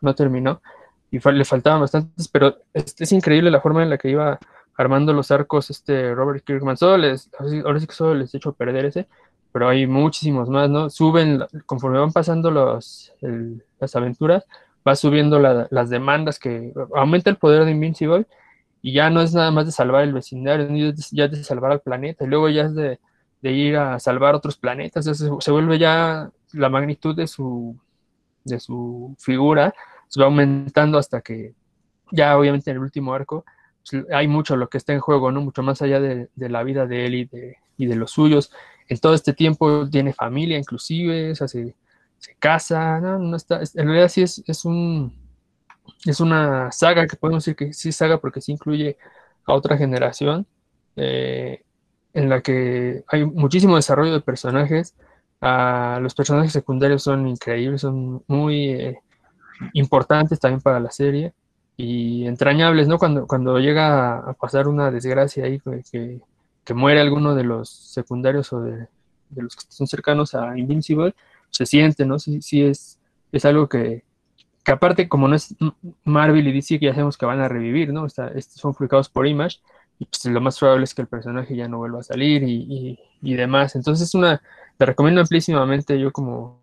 no terminó. Y le faltaban bastantes, pero es, es increíble la forma en la que iba armando los arcos este Robert Kirkman. Solo les, ahora sí que solo les he hecho perder ese, pero hay muchísimos más, ¿no? Suben, conforme van pasando los, las aventuras, va subiendo la- las demandas que aumenta el poder de Invincible y ya no es nada más de salvar el vecindario, ya es de salvar al planeta, y luego ya es de, de ir a salvar otros planetas, se, se vuelve ya la magnitud de su, de su figura, se va aumentando hasta que ya obviamente en el último arco pues, hay mucho lo que está en juego, ¿no? Mucho más allá de, de la vida de él y de, y de los suyos. En todo este tiempo tiene familia inclusive, o sea, se, se casa, no, está, en realidad sí es, es un es una saga que podemos decir que sí es saga porque sí incluye a otra generación eh, en la que hay muchísimo desarrollo de personajes. Ah, los personajes secundarios son increíbles, son muy eh, importantes también para la serie y entrañables, ¿no? Cuando, cuando llega a pasar una desgracia ahí, que, que, muere alguno de los secundarios o de, de, los que son cercanos a Invincible, se siente, ¿no? Sí, sí es, es algo que, que aparte, como no es Marvel y DC, que ya sabemos que van a revivir, ¿no? Está, estos son publicados por Image, y pues lo más probable es que el personaje ya no vuelva a salir y, y, y demás. Entonces, es una, te recomiendo amplísimamente, yo como,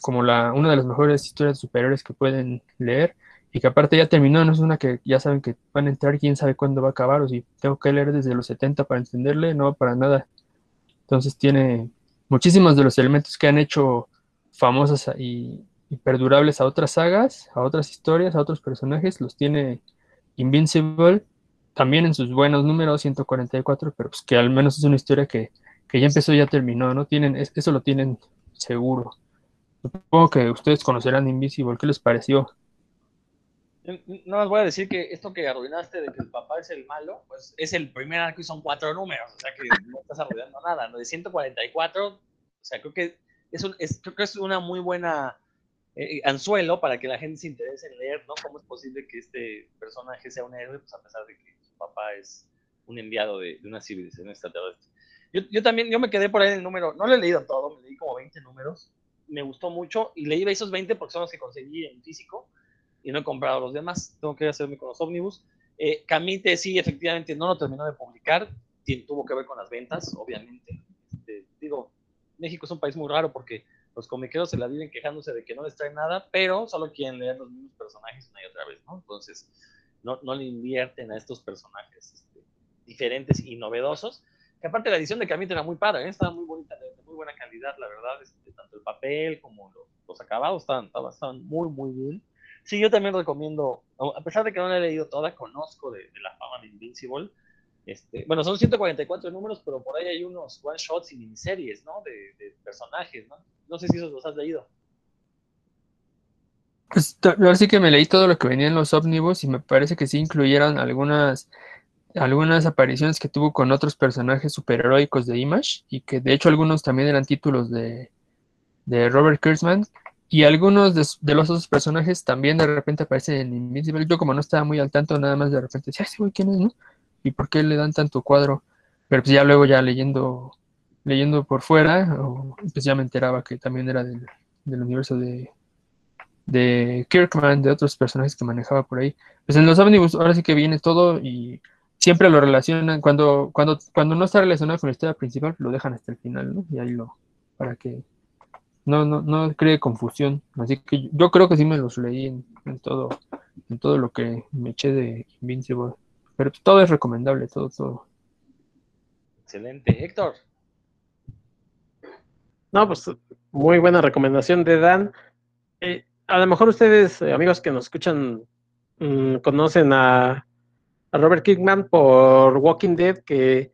como la, una de las mejores historias de superhéroes que pueden leer, y que aparte ya terminó, no es una que ya saben que van a entrar, quién sabe cuándo va a acabar, o si tengo que leer desde los 70 para entenderle, no, para nada. Entonces tiene muchísimos de los elementos que han hecho famosas y, y perdurables a otras sagas, a otras historias, a otros personajes, los tiene Invincible, también en sus buenos números, 144, pero pues que al menos es una historia que, que ya empezó, ya terminó, ¿no? Tienen, eso lo tienen seguro. Supongo que ustedes conocerán Invisible, ¿qué les pareció? No les voy a decir que esto que arruinaste de que el papá es el malo, pues es el primer arco y son cuatro números, o sea que no estás arruinando nada, ¿no? De 144, o sea, creo que es, un, es, creo que es una muy buena eh, anzuelo para que la gente se interese en leer, ¿no? ¿Cómo es posible que este personaje sea un héroe, pues a pesar de que su papá es un enviado de, de una civilización extraterrestre? Yo, yo también, yo me quedé por ahí en el número, no lo he leído todo, me leí como 20 números, me gustó mucho y leí esos 20 porque son los que conseguí en físico y no he comprado los demás. Tengo que hacerme con los ómnibus. Eh, Camite sí, efectivamente, no lo terminó de publicar. tuvo que ver con las ventas, obviamente. Este, digo, México es un país muy raro porque los comiqueros se la viven quejándose de que no les traen nada, pero solo quieren leer los mismos personajes una y otra vez, ¿no? Entonces, no, no le invierten a estos personajes este, diferentes y novedosos. Que aparte la edición de Camite era muy padre, ¿eh? estaba muy bonita, de, muy buena calidad, la verdad. Este, tanto el papel como los, los acabados estaban, estaban muy, muy bien. Sí, yo también recomiendo, a pesar de que no la he leído toda, conozco de, la fama de Invincible. Este, bueno, son 144 números, pero por ahí hay unos one shots y miniseries, ¿no? De, personajes, ¿no? No sé si esos los has leído. Pues ahora sí que me leí todo lo que venía en los ómnibus y me parece que sí incluyeron algunas, algunas apariciones que tuvo con otros personajes superheroicos de Image y que de hecho algunos también eran títulos de, de Robert Kurtzman y algunos de, los otros personajes también de repente aparecen en Invincible. Yo como no estaba muy al tanto, nada más de repente decía, sí, güey, ¿quién es, no? ¿Y por qué le dan tanto cuadro? Pero pues ya luego ya leyendo, leyendo por fuera, pues ya me enteraba que también era del, universo de, de Kirkman, de otros personajes que manejaba por ahí. Pues en los ómnibus ahora sí que viene todo y siempre lo relacionan, cuando, cuando, cuando no está relacionado con la historia principal, lo dejan hasta el final, ¿no? Y ahí lo, para que no, no, no cree confusión. Así que yo creo que sí me los leí en, todo, en todo lo que me eché de Invincible. Pero todo es recomendable, todo, todo. Excelente. Héctor. No, pues muy buena recomendación de Dan. Eh, a lo mejor ustedes, eh, amigos que nos escuchan, mm, conocen a, a Robert Kickman por Walking Dead, que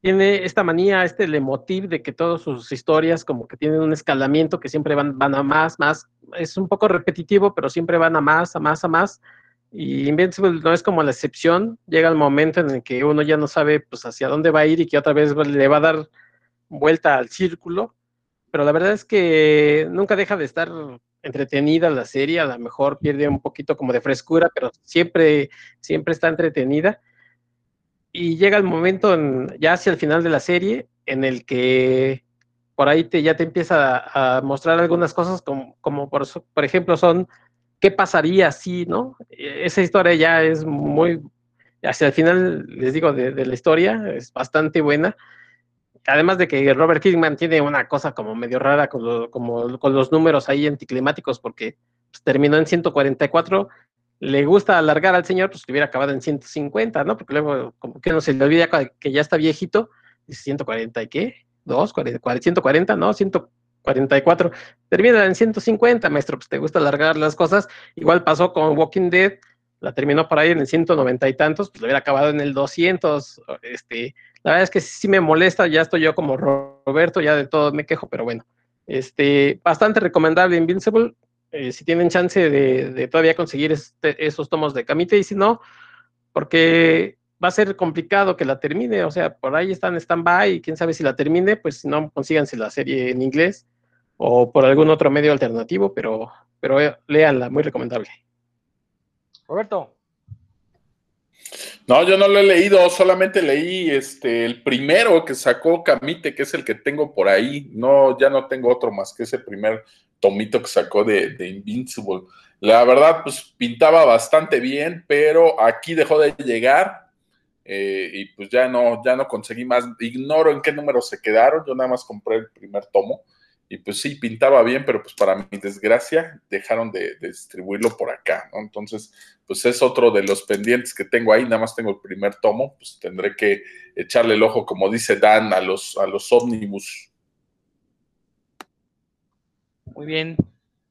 tiene esta manía, este lemotiv de que todas sus historias como que tienen un escalamiento que siempre van, van a más, más. Es un poco repetitivo, pero siempre van a más, a más, a más. Y Invincible no es como la excepción. Llega el momento en el que uno ya no sabe pues hacia dónde va a ir y que otra vez le va a dar vuelta al círculo. Pero la verdad es que nunca deja de estar entretenida la serie. A lo mejor pierde un poquito como de frescura, pero siempre, siempre está entretenida y llega el momento, ya hacia el final de la serie, en el que por ahí te, ya te empieza a, mostrar algunas cosas como, por, ejemplo son qué pasaría si, ¿no? Esa historia ya es muy, hacia el final, les digo, de, la historia, es bastante buena. Además de que Robert Kingman tiene una cosa como medio rara con los números ahí anticlimáticos, porque pues, terminó en 144 le gusta alargar al señor, pues que hubiera acabado en 150, ¿no? Porque luego, como que no se le olvida que ya está viejito, dice 140 y qué, 2, 140, ¿no? 144. Termina en 150, maestro, pues te gusta alargar las cosas. Igual pasó con Walking Dead, la terminó por ahí en el 190 y tantos, pues le hubiera acabado en el 200. Este, la verdad es que sí me molesta, ya estoy yo como Roberto, ya de todo me quejo, pero bueno. Este, bastante recomendable Invincible, eh, si tienen chance de, todavía conseguir este, esos tomos de Camite y si no, porque va a ser complicado que la termine, o sea, por ahí están en stand-by y quién sabe si la termine, pues si no, consíganse la serie en inglés o por algún otro medio alternativo, pero, pero eh, léanla, muy recomendable. Roberto. No, yo no lo he leído, solamente leí este el primero que sacó Camite, que es el que tengo por ahí. No, ya no tengo otro más que ese primer tomito que sacó de, Invincible. La verdad, pues pintaba bastante bien, pero aquí dejó de llegar. Eh, y pues ya no, ya no conseguí más. Ignoro en qué número se quedaron. Yo nada más compré el primer tomo. Y pues sí, pintaba bien, pero pues para mi desgracia dejaron de, distribuirlo por acá. Entonces, pues es otro de los pendientes que tengo ahí, nada más tengo el primer tomo, pues tendré que echarle el ojo, como dice Dan, a los, a los ómnibus. Muy bien.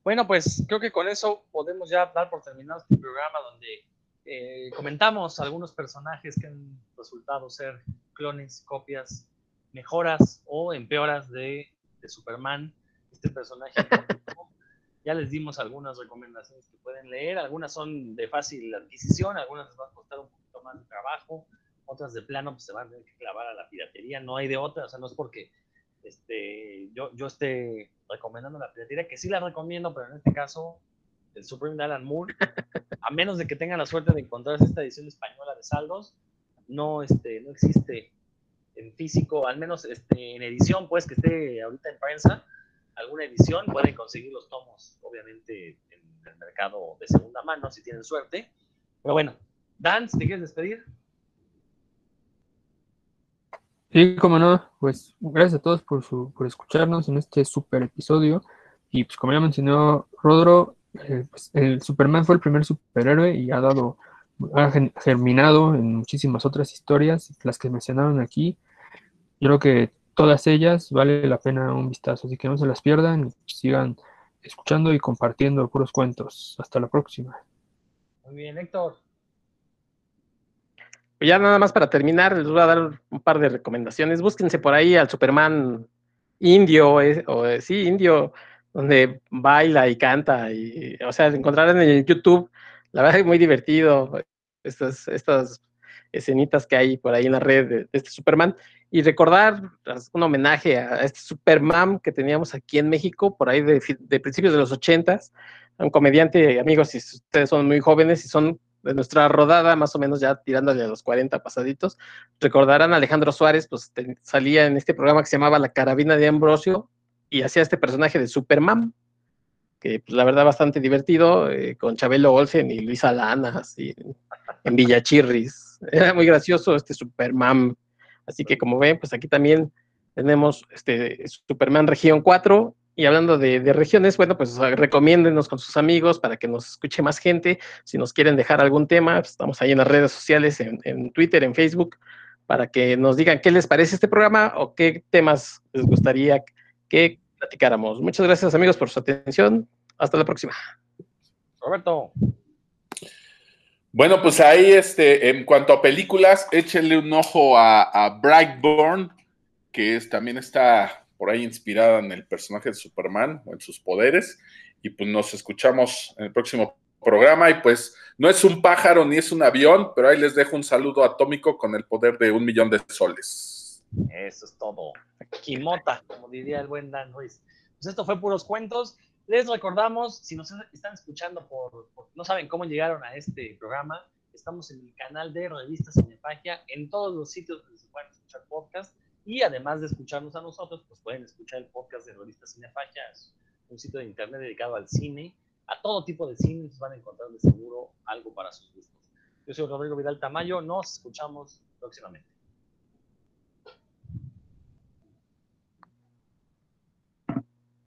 Bueno, pues creo que con eso podemos ya dar por terminado este programa donde eh, comentamos algunos personajes que han resultado ser clones, copias, mejoras o empeoras de, de Superman. Este personaje [LAUGHS] ya les dimos algunas recomendaciones que pueden leer, algunas son de fácil adquisición, algunas les va a costar un poquito más de trabajo, otras de plano pues, se van a tener que clavar a la piratería, no hay de otra, o sea, no es porque este, yo, yo esté recomendando la piratería, que sí la recomiendo, pero en este caso, el Supreme de Alan Moore, [LAUGHS] a menos de que tengan la suerte de encontrar esta edición española de saldos, no, este, no existe en físico, al menos este, en edición, pues que esté ahorita en prensa, alguna edición, pueden conseguir los tomos, obviamente, en el mercado de segunda mano, si tienen suerte. Pero bueno, Dan, ¿te quieres despedir? Sí, como no, pues gracias a todos por, su, por escucharnos en este super episodio. Y pues como ya mencionó Rodro, eh, pues, el Superman fue el primer superhéroe y ha dado, ha germinado en muchísimas otras historias, las que mencionaron aquí. Yo creo que todas ellas vale la pena un vistazo, así que no se las pierdan y sigan escuchando y compartiendo puros cuentos. Hasta la próxima. Muy bien, Héctor. Pues ya nada más para terminar, les voy a dar un par de recomendaciones. Búsquense por ahí al Superman indio, eh, eh, sí, indio, donde baila y canta. Y, o sea, encontrarán en YouTube, la verdad es muy divertido estas, estas escenitas que hay por ahí en la red de, este Superman. Y recordar un homenaje a este Superman que teníamos aquí en México, por ahí de, de principios de los ochentas, un comediante, amigos, si ustedes son muy jóvenes y son de nuestra rodada, más o menos ya tirándole a los 40 pasaditos, recordarán a Alejandro Suárez, pues salía en este programa que se llamaba La Carabina de Ambrosio y hacía este personaje de Superman, que pues, la verdad bastante divertido, eh, con Chabelo Olsen y Luisa Lana, así en Villachirris. [LAUGHS] Era muy gracioso este Superman. Así que como ven, pues aquí también tenemos este Superman Región 4 y hablando de, regiones, bueno, pues recomiéndenos con sus amigos para que nos escuche más gente. Si nos quieren dejar algún tema, pues, estamos ahí en las redes sociales, en, Twitter, en Facebook, para que nos digan qué les parece este programa o qué temas les gustaría que platicáramos. Muchas gracias amigos por su atención. Hasta la próxima. Roberto. Bueno, pues ahí, este, en cuanto a películas, échenle un ojo a, a Brightburn, que es, también está por ahí inspirada en el personaje de Superman o en sus poderes. Y pues nos escuchamos en el próximo programa. Y pues no es un pájaro ni es un avión, pero ahí les dejo un saludo atómico con el poder de un millón de soles. Eso es todo. Kimota, como diría el buen Dan Ruiz. Pues esto fue puros cuentos. Les recordamos, si nos están escuchando por, no saben cómo llegaron a este programa, estamos en el canal de Revista Cinefagia, en todos los sitios donde se pueden escuchar podcast y además de escucharnos a nosotros, pues pueden escuchar el podcast de Revista Cinefagia, un sitio de internet dedicado al cine. A todo tipo de cine van a encontrar de seguro algo para sus gustos. Yo soy Rodrigo Vidal Tamayo, nos escuchamos próximamente.